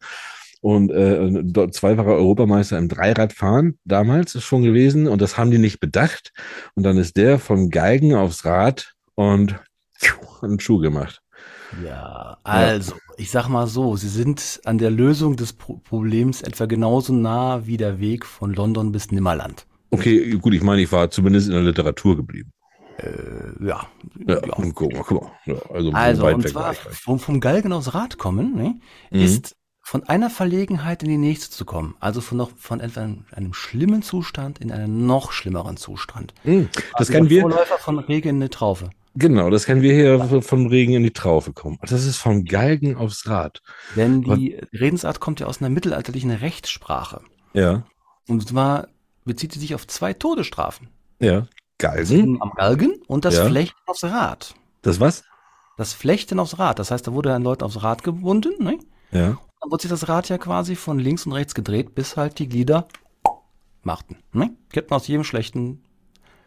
und äh, zweifacher Europameister im Dreiradfahren damals schon gewesen. Und das haben die nicht bedacht. Und dann ist der vom Geigen aufs Rad und einen Schuh gemacht. Ja, also, ich sag mal so, Sie sind an der Lösung des Pro Problems etwa genauso nah wie der Weg von London bis Nimmerland. Okay, gut, ich meine, ich war zumindest in der Literatur geblieben. Äh, ja. Ja, ja. guck mal, guck mal. Ja, also, so Also, und zwar nicht. vom, vom Galgen aufs Rad kommen, ne, Mhm. ist von einer Verlegenheit in die nächste zu kommen. Also von, noch, von etwa einem, einem schlimmen Zustand in einen noch schlimmeren Zustand. Hm, Das Also kennen wir. Vorläufer von Regen in eine Traufe. Genau, das kennen wir hier vom Regen in die Traufe kommen. Das ist vom Galgen aufs Rad. Denn die Redensart kommt ja aus einer mittelalterlichen Rechtssprache. Ja, Und zwar bezieht sie sich auf zwei Todesstrafen. ja. Galgen? Am Galgen und das Ja. Flechten aufs Rad. Das was? Das Flechten aufs Rad. Das heißt, da wurde ein Leut aufs Rad gebunden, ne? Ja. Dann wurde sich das Rad ja quasi von links und rechts gedreht, bis halt die Glieder machten. Ne? Kennt man aus jedem schlechten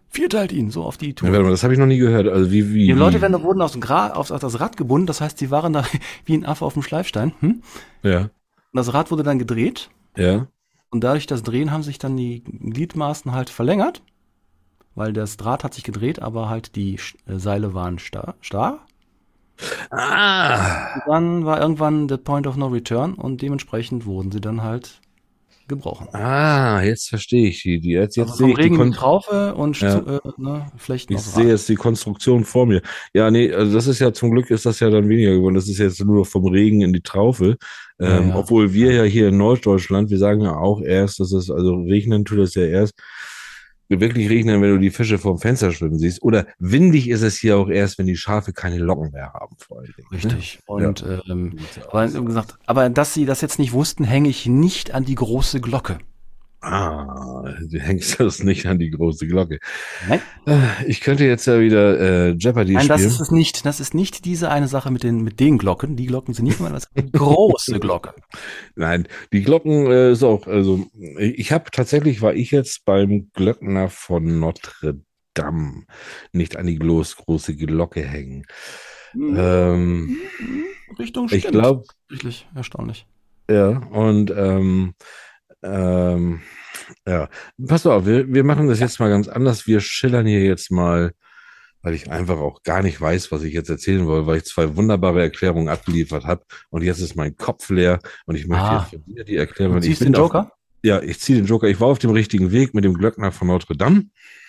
vierteilt ihn so auf die ja Tour. warte mal, das habe ich noch nie gehört. Also wie, wie. Die Leute werden, wurden aufs, Gra aufs, auf das Rad gebunden, das heißt, sie waren da wie ein Affe auf dem Schleifstein. Hm? Ja, Und das Rad wurde dann gedreht ja. Und dadurch das Drehen haben sich dann die Gliedmaßen halt verlängert, weil das Draht hat sich gedreht, aber halt die äh, Seile waren starr. starr. Ah. Und dann war irgendwann the point of no return und dementsprechend wurden sie dann halt gebrochen. Ah, jetzt verstehe ich die. jetzt jetzt Also sehe ich die Regen Kon die Traufe und Ja. äh, ne, Flechten ich sehe jetzt die Konstruktion vor mir. Ja, nee, also das ist ja zum Glück ist das ja dann weniger geworden. Das ist jetzt nur vom Regen in die Traufe. Ja, Ähm, ja. Obwohl wir ja hier in Norddeutschland, wir sagen ja auch erst, dass es, also regnen tut es ja erst, wirklich regnen, wenn du die Fische vorm Fenster schwimmen siehst. Oder windig ist es hier auch erst, wenn die Schafe keine Locken mehr haben, vor allen Dingen. ne? Richtig. Und ähm, aber gesagt, aber dass sie das jetzt nicht wussten, hänge ich nicht an die große Glocke. Ah, du hängst das nicht an die große Glocke. Nein, Äh, Ich könnte jetzt ja wieder äh, Jeopardy Nein das spielen. ist es nicht. Das ist nicht diese eine Sache mit den mit den Glocken. Die Glocken sind nicht mal das große Glocke. Nein, die Glocken äh, ist auch, also ich habe tatsächlich, war ich jetzt beim Glöckner von Notre Dame nicht an die groß, große Glocke hängen. Ähm, Richtung ich stimmt. glaube, Wirklich erstaunlich. ja, und ähm, ähm, ja, pass auf, wir, wir machen das jetzt mal ganz anders. Wir schillern hier jetzt mal, weil ich einfach auch gar nicht weiß, was ich jetzt erzählen will, weil ich zwei wunderbare Erklärungen abgeliefert habe und jetzt ist mein Kopf leer und ich möchte Ah. jetzt von dir die Erklärung. Du weil ich ziehst bin den auf- Joker? Ja, ich ziehe den Joker. Ich war auf dem richtigen Weg mit dem Glöckner von Notre Dame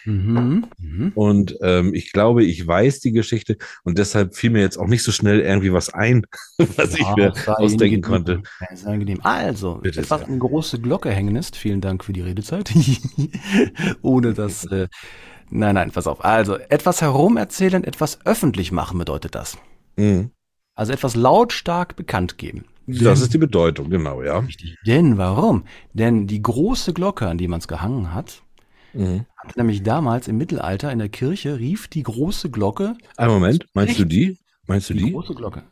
Mhm. Mhm. und ähm, ich glaube, ich weiß die Geschichte und deshalb fiel mir jetzt auch nicht so schnell irgendwie was ein, was ich Ah, mir ausdenken konnte. Ja, sehr angenehm. Also, Bitte etwas an große Glocke hängen ist. Vielen Dank für die Redezeit. Ohne dass äh, Nein, nein, pass auf. Also, etwas herumerzählen, etwas öffentlich machen bedeutet das. Mhm. Also etwas lautstark bekannt geben. Das ist die Bedeutung, genau, ja. Richtig. Denn warum? Denn die große Glocke, an die man es gehangen hat, Mhm. hat nämlich damals im Mittelalter in der Kirche rief die große Glocke. Einen Moment, meinst du die? Meinst du Die die? große Glocke.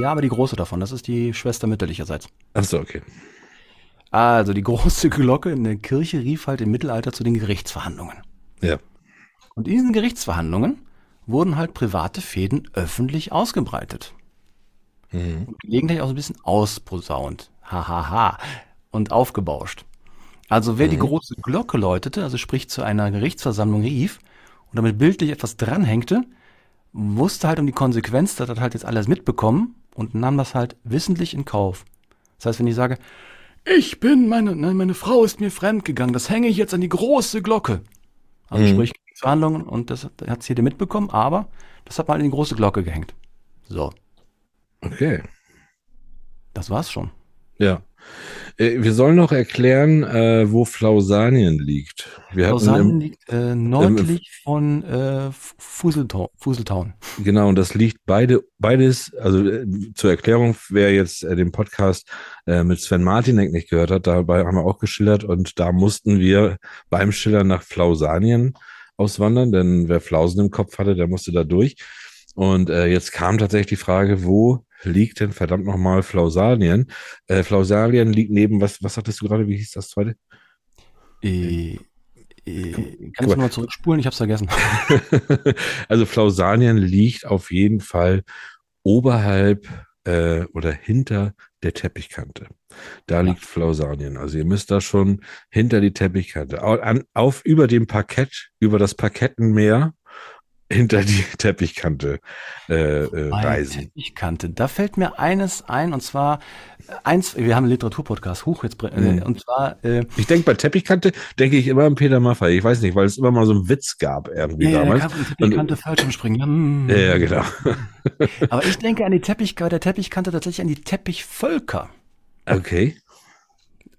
Ja, aber die große davon, das ist die Schwester mütterlicherseits. Ach so, okay. Also die große Glocke in der Kirche rief halt im Mittelalter zu den Gerichtsverhandlungen. Ja. Und in diesen Gerichtsverhandlungen wurden halt private Fäden öffentlich ausgebreitet. Mhm. Und gelegentlich auch so ein bisschen ausposaunt. Hahaha. Und aufgebauscht. Also wer die große Glocke läutete, also sprich zu einer Gerichtsversammlung rief und damit bildlich etwas dranhängte, wusste halt um die Konsequenz, dass das halt jetzt alles mitbekommen und nahm das halt wissentlich in Kauf. Das heißt, wenn ich sage, ich bin, meine, nein, meine Frau ist mir fremdgegangen, das hänge ich jetzt an die große Glocke. Also Mhm. sprich Verhandlungen und das hat jeder mitbekommen, aber das hat mal in die große Glocke gehängt. So, Okay. das war's schon. Ja. Äh, Wir sollen noch erklären, äh, wo Flausanien liegt. Wir Lausanne im, liegt äh, nördlich von äh, Fuseltown. Fuseltown. Genau, und das liegt beide, beides, also äh, zur Erklärung, wer jetzt äh, den Podcast äh, mit Sven Martinek nicht gehört hat, dabei haben wir auch geschildert und da mussten wir beim Schildern nach Flausanien auswandern, denn wer Flausen im Kopf hatte, der musste da durch. Und äh, jetzt kam tatsächlich die Frage, wo liegt denn verdammt nochmal Flausanien? Äh, Flausanien liegt neben, was, was hattest du gerade, wie hieß das zweite? Äh, kannst du mal zurückspulen? Ich hab's vergessen. also Flausanien liegt auf jeden Fall oberhalb äh, oder hinter der Teppichkante. Da liegt Flausanien. Also ihr müsst da schon hinter die Teppichkante. Au- An, auf über dem Parkett, über das Parkettenmeer hinter die Teppichkante äh, äh, reisen. Teppichkante. Da fällt mir eines ein, und zwar äh, eins, wir haben einen Literaturpodcast, Huch, jetzt, bre- Mhm. äh, und zwar, äh, Ich denke bei Teppichkante, denke ich immer an Peter Maffay. Ich weiß nicht, weil es immer mal so einen Witz gab irgendwie ja, ja, damals. von der Teppichkante. Ja, mm. Ja, ja, genau. Aber ich denke an die Teppichkante, der Teppichkante tatsächlich an die Teppichvölker. Okay.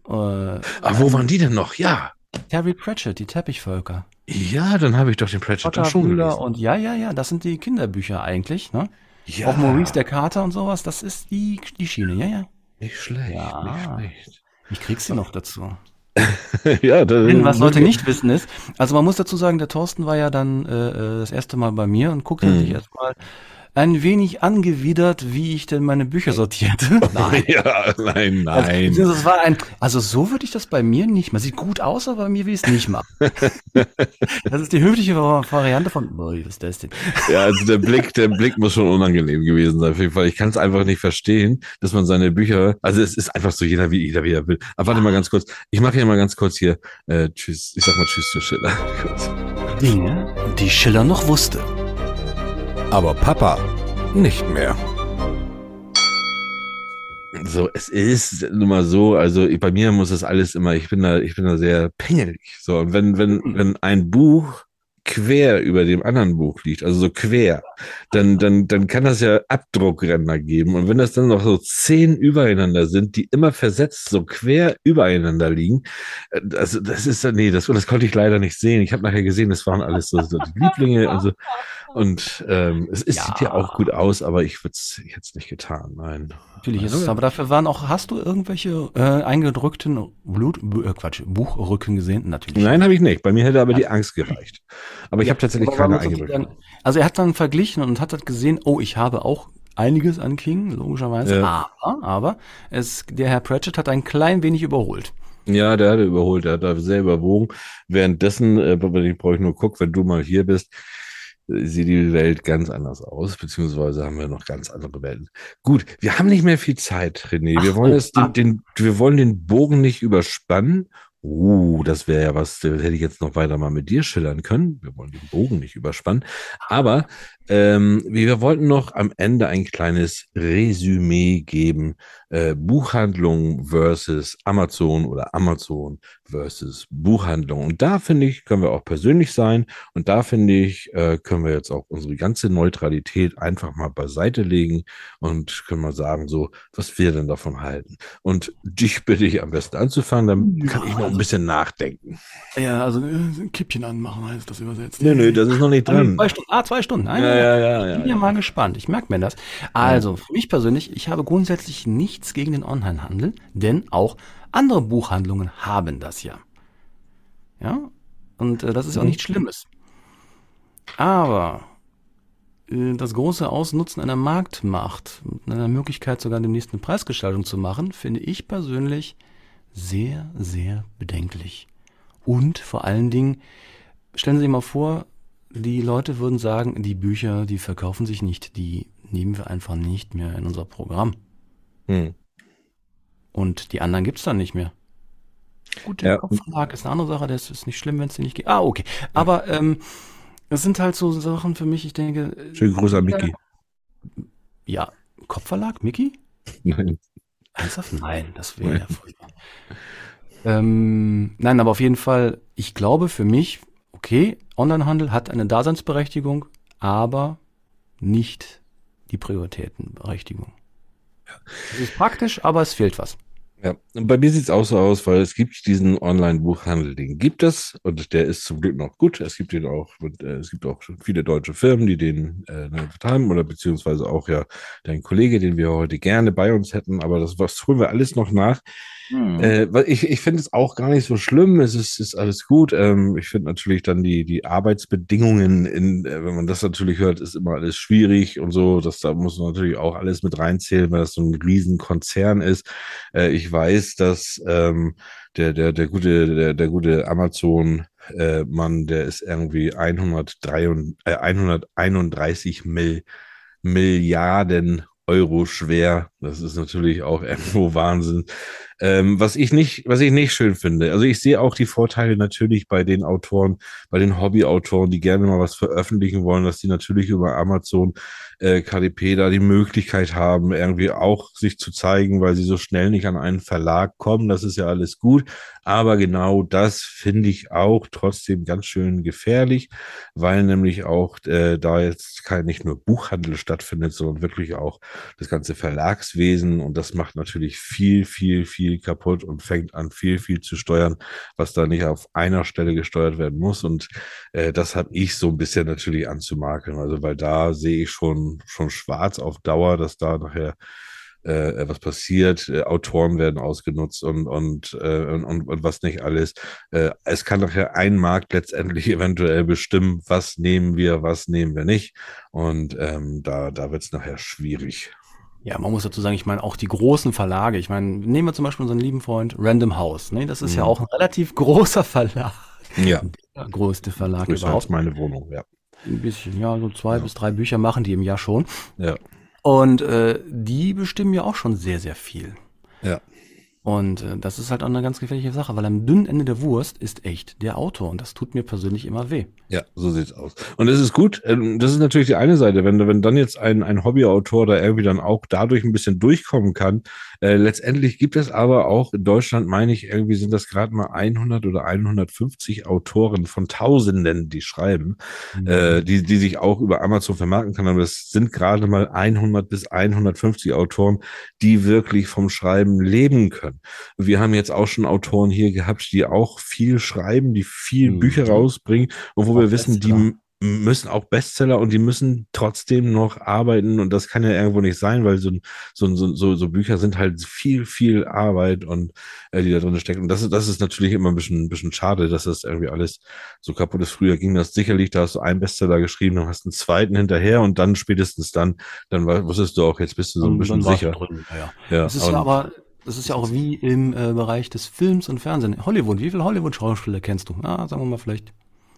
Äh, Aber wo waren die denn noch? Ja. Terry Pratchett, die Teppichvölker. Ja, dann habe ich doch den Pratchett Potter, schon gelesen. und ja, ja, ja, das sind die Kinderbücher eigentlich, ne? Ja, Auch Maurice der Kater und sowas, das ist die, die Schiene, ja, ja. nicht schlecht, Ja. nicht schlecht. Ich krieg sie noch dazu. ja, Denn was Leute nicht wissen ist, also man muss dazu sagen, der Thorsten war ja dann äh, äh, das erste Mal bei mir und guckte Mhm. sich erstmal ein wenig angewidert, wie ich denn meine Bücher sortierte. Nein. Ja, nein, nein. Also, das war ein, also so würde ich das bei mir nicht. Man sieht gut aus, aber bei mir will ich es nicht machen. das ist die höfliche Variante von, boah, was ist das denn? Ja, also der Blick, der Blick muss schon unangenehm gewesen sein, auf jeden Fall. Ich kann es einfach nicht verstehen, dass man seine Bücher, also es ist einfach so jeder wie jeder wie er will. Aber warte mal ganz kurz. Ich mache hier mal ganz kurz hier, äh, tschüss, ich sag mal tschüss zu Schiller. Dinge, die Schiller noch wusste. Aber Papa nicht mehr. So, es ist nun mal so, also ich- bei mir muss es alles immer, ich bin da, ich bin da sehr pingelig. So, und wenn, wenn, wenn ein Buch quer über dem anderen Buch liegt, also so quer, dann, dann, dann kann das ja Abdruckränder geben. Und wenn das dann noch so zehn übereinander sind, die immer versetzt so quer übereinander liegen, also das ist, nee, das, das konnte ich leider nicht sehen. Ich habe nachher gesehen, das waren alles so, so Lieblinge und so. Und ähm, es, es Ja. sieht ja auch gut aus, aber ich würde es jetzt nicht getan, nein. Natürlich ist es, aber dafür waren auch, hast du irgendwelche äh, eingedrückten Blut, äh, Quatsch, Buchrücken gesehen? Natürlich. Nein, habe ich nicht. Bei mir hätte aber die Angst gereicht. Aber ich habe tatsächlich keine eingedrückt. sagen, Also er hat dann verglichen und hat dann gesehen, oh, ich habe auch einiges an King, logischerweise. Ja. Aber, aber es, der Herr Pratchett hat ein klein wenig überholt. Ja, der hatte überholt, der hat da sehr überwogen. Währenddessen, äh, wenn ich brauche ich nur gucken, wenn du mal hier bist, sieht die Welt ganz anders aus, beziehungsweise haben wir noch ganz andere Welten. Gut, wir haben nicht mehr viel Zeit, René. Wir Ach, wollen oh, den, ah. den, wir wollen den Bogen nicht überspannen. Uh, das wäre ja was, das hätte ich jetzt noch weiter mal mit dir schildern können. Wir wollen den Bogen nicht überspannen. Aber ähm, wir wollten noch am Ende ein kleines Resümee geben. Äh, Buchhandlung versus Amazon oder Amazon versus Buchhandlung. Und da finde ich, können wir auch persönlich sein. Und da finde ich, äh, können wir jetzt auch unsere ganze Neutralität einfach mal beiseite legen und können mal sagen, so, was wir denn davon halten. Und dich bitte ich am besten anzufangen, dann kann ich noch ein bisschen nachdenken. Ja, also äh, ein Kippchen anmachen heißt das übersetzt. Nee, nee, das ist noch nicht dran. Zwei Stunden. Ah, zwei Stunden. Nein, Ja, ja, ja, Ich bin ja ja. mal gespannt. Ich merke mir das. Also, für mich persönlich, ich habe grundsätzlich nichts gegen den Onlinehandel, denn auch andere Buchhandlungen haben das ja. Ja, und äh, das ist auch nichts Schlimmes. Aber äh, das große Ausnutzen einer Marktmacht, einer Möglichkeit sogar demnächst eine Preisgestaltung zu machen, finde ich persönlich sehr, sehr bedenklich. Und vor allen Dingen, stellen Sie sich mal vor, die Leute würden sagen, die Bücher, die verkaufen sich nicht, die nehmen wir einfach nicht mehr in unser Programm. Hm. Und die anderen gibt's dann nicht mehr. Gut, der Ja. Kopfverlag ist eine andere Sache, das ist nicht schlimm, wenn es die nicht gibt. Ah, okay. Aber ähm, das sind halt so Sachen für mich, ich denke. äh, Schönen Gruß an Micky. Ja, Kopfverlag, Mickey? Nein. Ernsthaft? Nein, das wäre ja furchtbar. Ähm, nein, aber auf jeden Fall, ich glaube für mich, okay, Onlinehandel hat eine Daseinsberechtigung, aber nicht die Prioritätenberechtigung. Es ist praktisch, aber es fehlt was. Ja, und bei mir sieht's auch so aus, weil es gibt diesen Online-Buchhandel, den gibt es und der ist zum Glück noch gut. Es gibt den auch, und, äh, es gibt auch viele deutsche Firmen, die den äh, haben oder beziehungsweise auch ja dein Kollege, den wir heute gerne bei uns hätten, aber das was holen wir alles noch nach. Äh, weil ich ich finde es auch gar nicht so schlimm. Es ist, ist alles gut. Ähm, ich finde natürlich dann die, die Arbeitsbedingungen, in, äh, wenn man das natürlich hört, ist immer alles schwierig und so. Das da muss man natürlich auch alles mit reinzählen, weil das so ein Riesenkonzern ist. Äh, ich weiß, dass ähm, der, der, der gute, der, der gute Amazon äh, Mann, der ist irgendwie 103, und- äh, 131 Mill, Milliarden Euro schwer. Das ist natürlich auch irgendwo Wahnsinn. Ähm, was ich nicht, was ich nicht schön finde. Also ich sehe auch die Vorteile natürlich bei den Autoren, bei den Hobbyautoren, die gerne mal was veröffentlichen wollen, dass die natürlich über Amazon äh, KDP da die Möglichkeit haben, irgendwie auch sich zu zeigen, weil sie so schnell nicht an einen Verlag kommen. Das ist ja alles gut. Aber genau das finde ich auch trotzdem ganz schön gefährlich, weil nämlich auch äh, da jetzt kein, nicht nur Buchhandel stattfindet, sondern wirklich auch das ganze Verlagswesen. Und das macht natürlich viel, viel, viel kaputt und fängt an, viel, viel zu steuern, was da nicht auf einer Stelle gesteuert werden muss. Und äh, das habe ich so ein bisschen natürlich anzumakeln. Also, weil da sehe ich schon, schon schwarz auf Dauer, dass da nachher äh, was passiert, äh, Autoren werden ausgenutzt und, und, äh, und, und, und was nicht alles. Äh, es kann nachher ein Markt letztendlich eventuell bestimmen, was nehmen wir, was nehmen wir nicht. Und ähm, da, da wird es nachher schwierig. Ja, man muss dazu sagen, ich meine, auch die großen Verlage, ich meine, nehmen wir zum Beispiel unseren lieben Freund Random House, ne? Das ist ja Mhm. auch ein relativ großer Verlag. Ja, Der größte Verlag größer als überhaupt. meine Wohnung, ja. Ein bisschen, ja, so zwei bis drei Bücher machen die im Jahr schon. Ja, Und äh, die bestimmen ja auch schon sehr, sehr viel. ja. Und äh, das ist halt auch eine ganz gefährliche Sache, weil am dünnen Ende der Wurst ist echt der Autor und das tut mir persönlich immer weh. Ja, so sieht's aus. Und es ist gut, ähm, das ist natürlich die eine Seite, wenn, wenn dann jetzt ein, ein Hobbyautor da irgendwie dann auch dadurch ein bisschen durchkommen kann. Äh, letztendlich gibt es aber auch in Deutschland, meine ich, irgendwie sind das gerade mal 100 oder 150 Autoren von Tausenden, die schreiben, äh, die, die sich auch über Amazon vermarkten kann. Aber es sind gerade mal 100 bis 150 Autoren, die wirklich vom Schreiben leben können. Wir haben jetzt auch schon Autoren hier gehabt, die auch viel schreiben, die viel Mhm. Bücher rausbringen und wo wir Auch wissen, die Bestseller. müssen auch Bestseller und die müssen trotzdem noch arbeiten und das kann ja irgendwo nicht sein, weil so, so, so, so, Bücher sind halt viel, viel Arbeit und äh, die da drin steckt. Und das ist, das ist natürlich immer ein bisschen, ein bisschen schade, dass das irgendwie alles so kaputt ist. Früher ging das sicherlich, da hast du einen Bestseller geschrieben, dann hast du einen zweiten hinterher und dann spätestens dann, dann wusstest du auch, jetzt bist du so ein bisschen sicher. Drin, ja, ja. Das ist aber, das ist ja auch wie im äh, Bereich des Films und Fernsehen. Hollywood, wie viele Hollywood-Schauspieler kennst du? Na, sagen wir mal vielleicht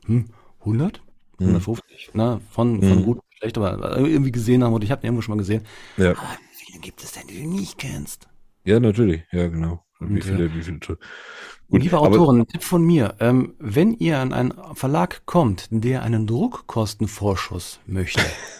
hm, 100? 150? Na, von, von Mhm. gut, schlecht, aber irgendwie gesehen haben und ich habe den irgendwo schon mal gesehen. ja. Aber wie viele gibt es denn, die du nicht kennst? ja, natürlich, ja, genau. Wie viele, wie viele. Gut, Liebe Autoren, ein Tipp von mir. Ähm, wenn ihr an einen Verlag kommt, der einen Druckkostenvorschuss möchte.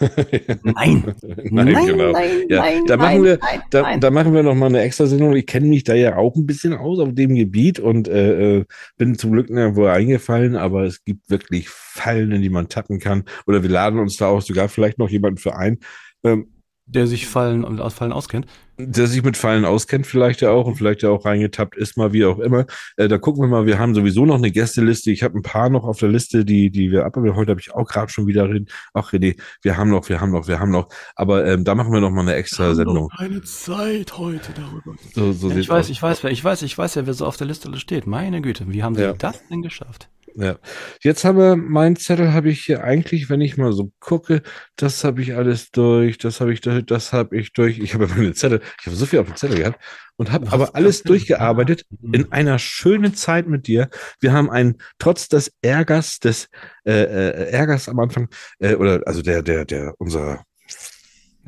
nein. Nein, genau. nein, Ja, nein, da machen nein, wir, nein, da, nein. da machen wir noch mal eine extra Sendung. Ich kenne mich da ja auch ein bisschen aus auf dem Gebiet und äh, äh, bin zum Glück nirgendwo eingefallen, aber es gibt wirklich Fallen, in die man tappen kann. Oder wir laden uns da auch sogar vielleicht noch jemanden für ein, ähm, Der sich Fallen und Ausfallen auskennt. Der sich mit Fallen auskennt, vielleicht ja auch und vielleicht ja auch reingetappt ist, mal wie auch immer. Äh, da gucken wir mal, wir haben sowieso noch eine Gästeliste. Ich habe ein paar noch auf der Liste, die, die wir ab. Heute habe ich auch gerade schon wieder reden. Ach, René, wir haben noch, wir haben noch, wir haben noch. Aber ähm, da machen wir noch mal eine extra Sendung. Keine Zeit heute darüber. So, so Ja, ich weiß, aus. ich weiß, ich weiß, ich weiß ja, wer so auf der Liste steht. Meine Güte, wie haben sie Ja. das denn geschafft? Ja. Jetzt haben wir, mein Zettel habe ich hier eigentlich, wenn ich mal so gucke, das habe ich alles durch, das habe ich durch, das habe ich durch. Ich habe meine Zettel, ich habe so viel auf dem Zettel gehabt und habe aber alles durchgearbeitet Mhm. in einer schönen Zeit mit dir. Wir haben einen, trotz des Ärgers, des äh, äh, Ärgers am Anfang, äh, oder also der, der, der, unserer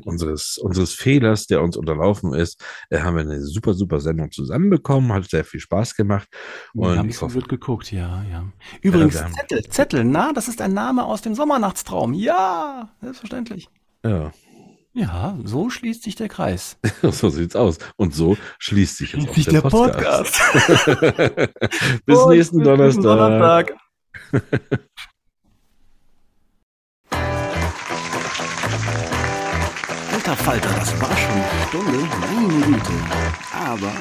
unseres, unseres Fehlers, der uns unterlaufen ist, äh, haben wir eine super, super Sendung zusammenbekommen, hat sehr viel Spaß gemacht. Wir Und haben ich so hoffe, gut geguckt, ja, ja. Übrigens, wir haben- Zettel, Zettel, na, das ist ein Name aus dem Sommernachtstraum. Ja, selbstverständlich. ja. Ja, so schließt sich der Kreis. So sieht's aus. Und so schließt sich jetzt auch der, der Podcast. Podcast. bis nächsten bis nächsten. Donnerstag. Alter Falter, das war schon eine Stunde. Meine Güte. Aber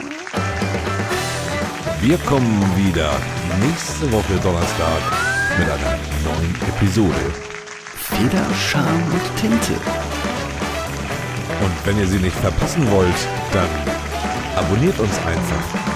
Wir kommen wieder nächste Woche Donnerstag mit einer neuen Episode. Feder, Charme und Tinte. Und wenn ihr sie nicht verpassen wollt, dann abonniert uns einfach